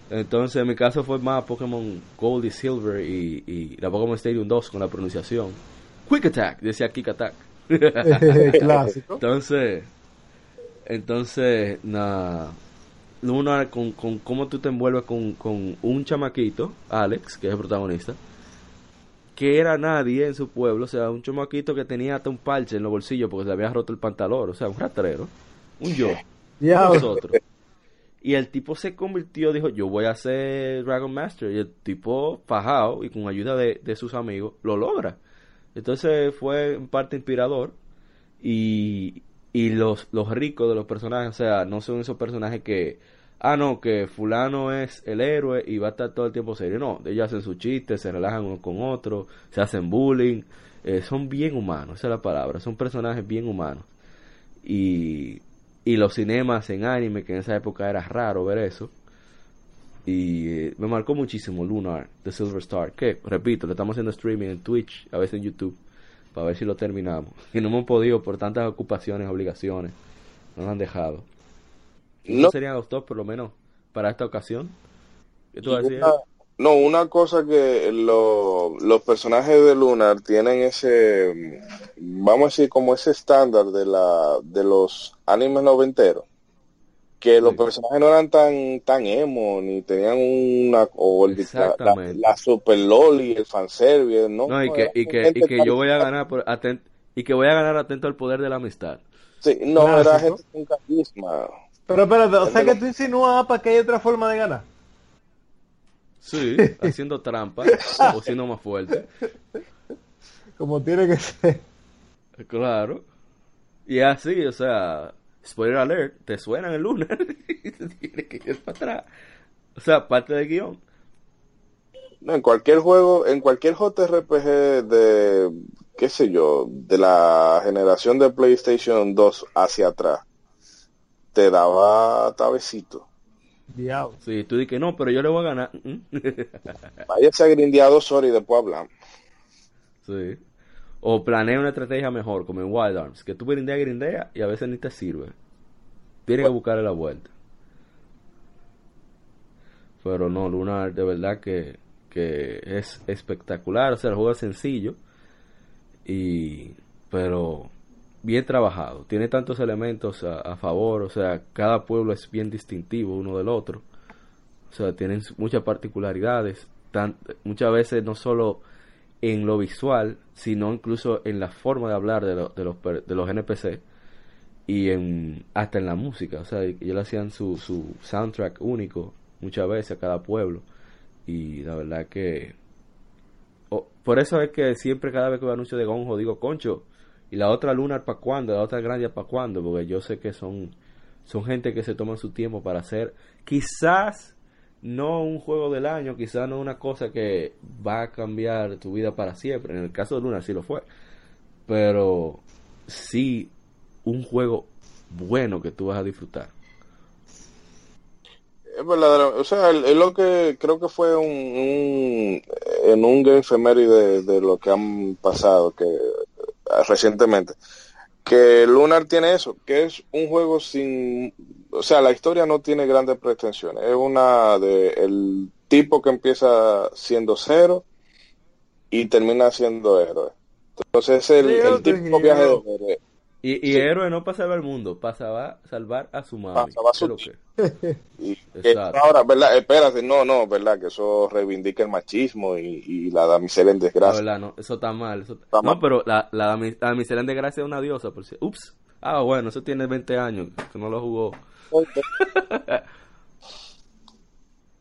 Entonces, en mi caso fue más Pokémon Gold y Silver y, y la Pokémon Stadium 2 con la pronunciación. Quick Attack, decía Kick Attack. Clásico. Entonces, entonces, nada con, con cómo tú te envuelves con, con un chamaquito, Alex, que es el protagonista, que era nadie en su pueblo, o sea, un chamaquito que tenía hasta un parche en los bolsillos porque se había roto el pantalón, o sea, un rastrero, un yo, nosotros. Y el tipo se convirtió, dijo, yo voy a ser Dragon Master. Y el tipo, fajado y con ayuda de, de sus amigos, lo logra. Entonces fue en parte inspirador. Y, y los, los ricos de los personajes, o sea, no son esos personajes que ah, no, que fulano es el héroe y va a estar todo el tiempo serio. No, ellos hacen sus chistes, se relajan uno con otro, se hacen bullying. Eh, son bien humanos, esa es la palabra. Son personajes bien humanos. Y, y los cinemas en anime, que en esa época era raro ver eso. Y eh, me marcó muchísimo Lunar, The Silver Star. Que, repito, le estamos haciendo streaming en Twitch, a veces en YouTube, para ver si lo terminamos. Y no hemos podido por tantas ocupaciones, obligaciones. Nos han dejado no. serían los dos, por lo menos, para esta ocasión? no, una cosa que los personajes de Lunar tienen ese, vamos a decir, como ese estándar de, la, de los animes noventeros. Que los personajes no eran tan tan emo, ni tenían una... O la, super loli, el fanservice, ¿no? No, y que, y que, y que yo voy a ganar por y que voy a ganar atento al poder de la amistad. Sí, no, era gente con carisma. Pero espérate, o sea que tú insinúas para que hay otra forma de ganar. Sí, haciendo trampa o siendo más fuerte. Como tiene que ser. Claro. Y así, o sea, spoiler alert, te suenan el lunes y te tienes que ir para atrás. O sea, parte del guion. No, en cualquier juego, en cualquier JRPG de, qué sé yo, de la generación de PlayStation 2 hacia atrás, te daba tabecito. Diablo. Sí, tú dices que no, pero yo le voy a ganar. Váyase a grindeado sorry y después hablamos. Sí. O planea una estrategia mejor, como en Wild Arms, que tú grindeas, grindeas y a veces ni te sirve. Tienes que buscarle la vuelta. Pero no, Lunar de verdad que, que es espectacular. O sea, el juego es sencillo. Y. Pero bien trabajado. Tiene tantos elementos a, favor, o sea, cada pueblo es bien distintivo uno del otro. O sea, tienen muchas particularidades, tan, muchas veces no solo en lo visual, sino incluso en la forma de hablar de, de, los, de los NPC y en, hasta en la música. O sea, ellos hacían su, su soundtrack único muchas veces a cada pueblo. Y la verdad que... por eso es que siempre cada vez que veo anuncio de Gonjo digo, concho, y la otra Lunar para cuándo, la otra Grandia para cuándo, porque yo sé que son, son gente que se toman su tiempo para hacer quizás no un juego del año, quizás no una cosa que va a cambiar tu vida para siempre. En el caso de Lunar sí lo fue. Pero sí un juego bueno que tú vas a disfrutar. o sea, es lo que creo que fue un, en un game efeméride de, de lo que han pasado que recientemente que Lunar tiene eso, que es un juego sin, o sea, la historia no tiene grandes pretensiones, es una de el tipo que empieza siendo cero y termina siendo héroe. Entonces el, el tipo viaje de héroe. Y, y héroe no para salvar el mundo, para salvar a su madre. Para salvar su... y ahora, ¿verdad? Espérate, no, no, ¿verdad? Que eso reivindica el machismo y, y la damisela en desgracia. No, no, eso está mal. Eso... no, pero la, la, damisela en desgracia es una diosa. Por si... Ups. Ah, bueno, eso tiene 20 años, que no lo jugó.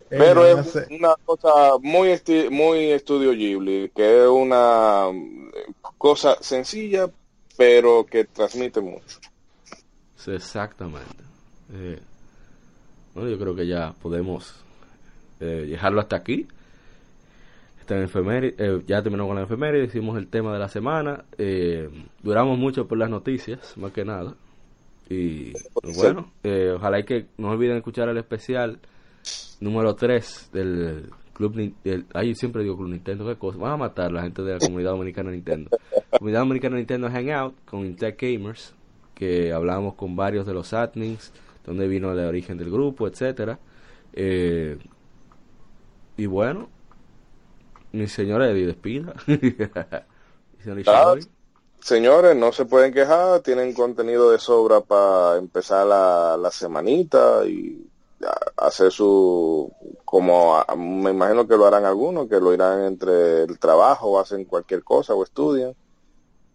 Pero es una cosa muy, muy estudio Ghibli, que es una cosa sencilla, pero que transmite mucho. Sí, exactamente. Eh, bueno, yo creo que ya podemos eh, dejarlo hasta aquí. Esta eh, ya terminó con la enfermería, hicimos el tema de la semana. Eh, duramos mucho por las noticias, más que nada. Y bueno, ojalá y que no olviden escuchar el especial número 3 del Club del, ahí siempre digo Club Nintendo, qué cosa, van a matar la gente de la comunidad dominicana Nintendo. comunidad dominicana Nintendo Hangout con Intech Gamers, que hablamos con varios de los admins, donde vino el origen del grupo, etcétera. Eh, y bueno, mi señora Eddie despida. señores, no se pueden quejar, tienen contenido de sobra para empezar la, la semanita y hacer su, como me imagino que lo harán algunos, que lo irán entre el trabajo o hacen cualquier cosa o estudian.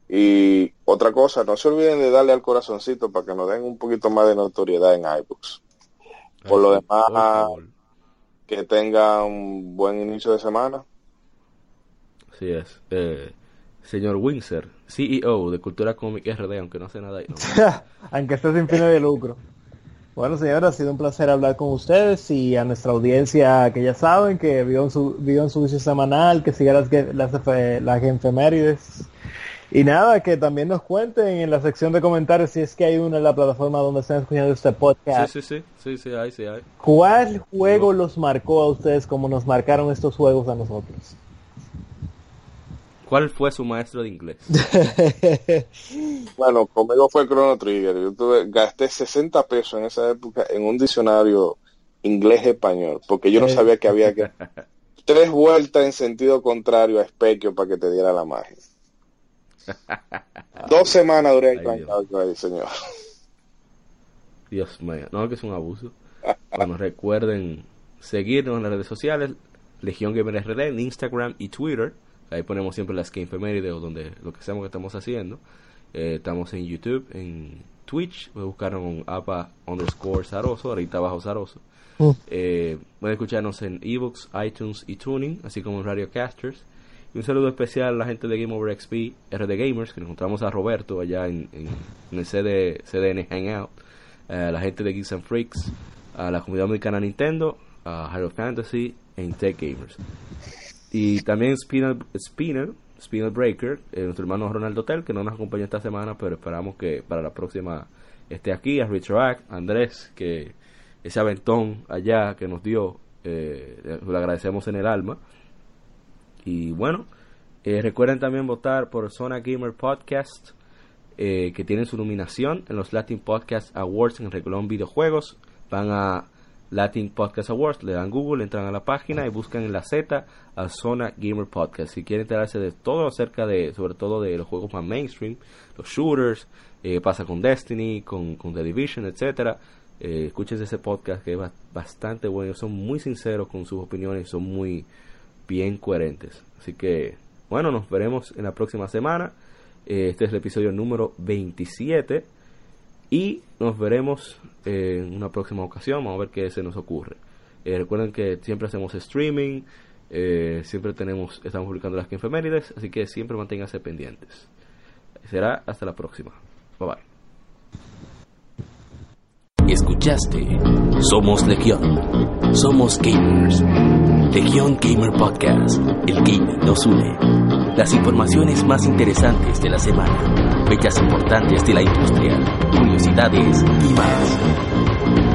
Y otra cosa, no se olviden de darle al corazoncito para que nos den un poquito más de notoriedad en iBooks. Por lo demás, que tengan un buen inicio de semana. Así es. Eh, señor Windsor, CEO de Cultura Comic RD, aunque no sé nada. aunque esté sin fines de lucro. Bueno, señora, ha sido un placer hablar con ustedes y a nuestra audiencia que ya saben que vio en su, vio en su vicio semanal, que siga las, las, las efemérides. Y nada, que también nos cuenten en la sección de comentarios si es que hay uno en la plataforma donde están escuchando este podcast. Sí, sí, sí, sí, sí, hay, sí hay. ¿Cuál juego los marcó a ustedes como nos marcaron estos juegos a nosotros? ¿Cuál fue su maestro de inglés? bueno, conmigo fue Chrono Trigger. Yo tuve, gasté 60 pesos en esa época en un diccionario inglés-español, porque yo no eh. sabía que había que tres vueltas en sentido contrario a Specchio para que te diera la magia. Dos semanas duré encantado ahí, señor. Dios mío, no, que es un abuso. bueno, recuerden seguirnos en las redes sociales, Legión Gamer RD, en Instagram y Twitter. Ahí ponemos siempre las que efemérides o donde lo que seamos que estamos haciendo. Eh, estamos en YouTube, en Twitch, pueden buscar un APA underscore Zaroso, ahorita abajo Zaroso. Mm. Eh, pueden escucarnos en ebooks, iTunes y Tuning, así como en Radio Casters. Y un saludo especial a la gente de Game Over XP, RD Gamers, que nos encontramos a Roberto allá en, el CD, CDN Hangout, a la gente de Geeks and Freaks, a la comunidad americana Nintendo, a Hero Fantasy e Tech Gamers. Y también Spinal, Spinal, Spinal Breaker, eh, nuestro hermano Ronaldo Hotel, que no nos acompañó esta semana, pero esperamos que para la próxima esté aquí, a Richard Andrés, que ese aventón allá que nos dio, eh, lo agradecemos en el alma. Y bueno, eh, recuerden también votar por Zona Gamer Podcast, eh, que tiene su nominación en los Latin Podcast Awards en el Recolón Videojuegos. Van a Latin Podcast Awards, le dan Google, entran a la página y buscan en la Z a Zona Gamer Podcast. Si quieren enterarse de todo acerca de, sobre todo de los juegos más mainstream, los shooters, eh, pasa con Destiny, con, con The Division, etcétera. Eh, escuchen ese podcast que es bastante bueno, son muy sinceros con sus opiniones, son muy bien coherentes. Así que, bueno, nos veremos en la próxima semana. Eh, este es el episodio número 27 y nos veremos en una próxima ocasión. Vamos a ver qué se nos ocurre. Eh, recuerden que siempre hacemos streaming, eh, siempre tenemos, estamos publicando las efemérides, así que siempre manténganse pendientes. Será hasta la próxima. Bye bye. Escuchaste Somos Legión. Somos gamers. Legión Gamer Podcast. El gaming nos une. Las informaciones más interesantes de la semana. Fechas importantes de la industria. Curiosidades y más.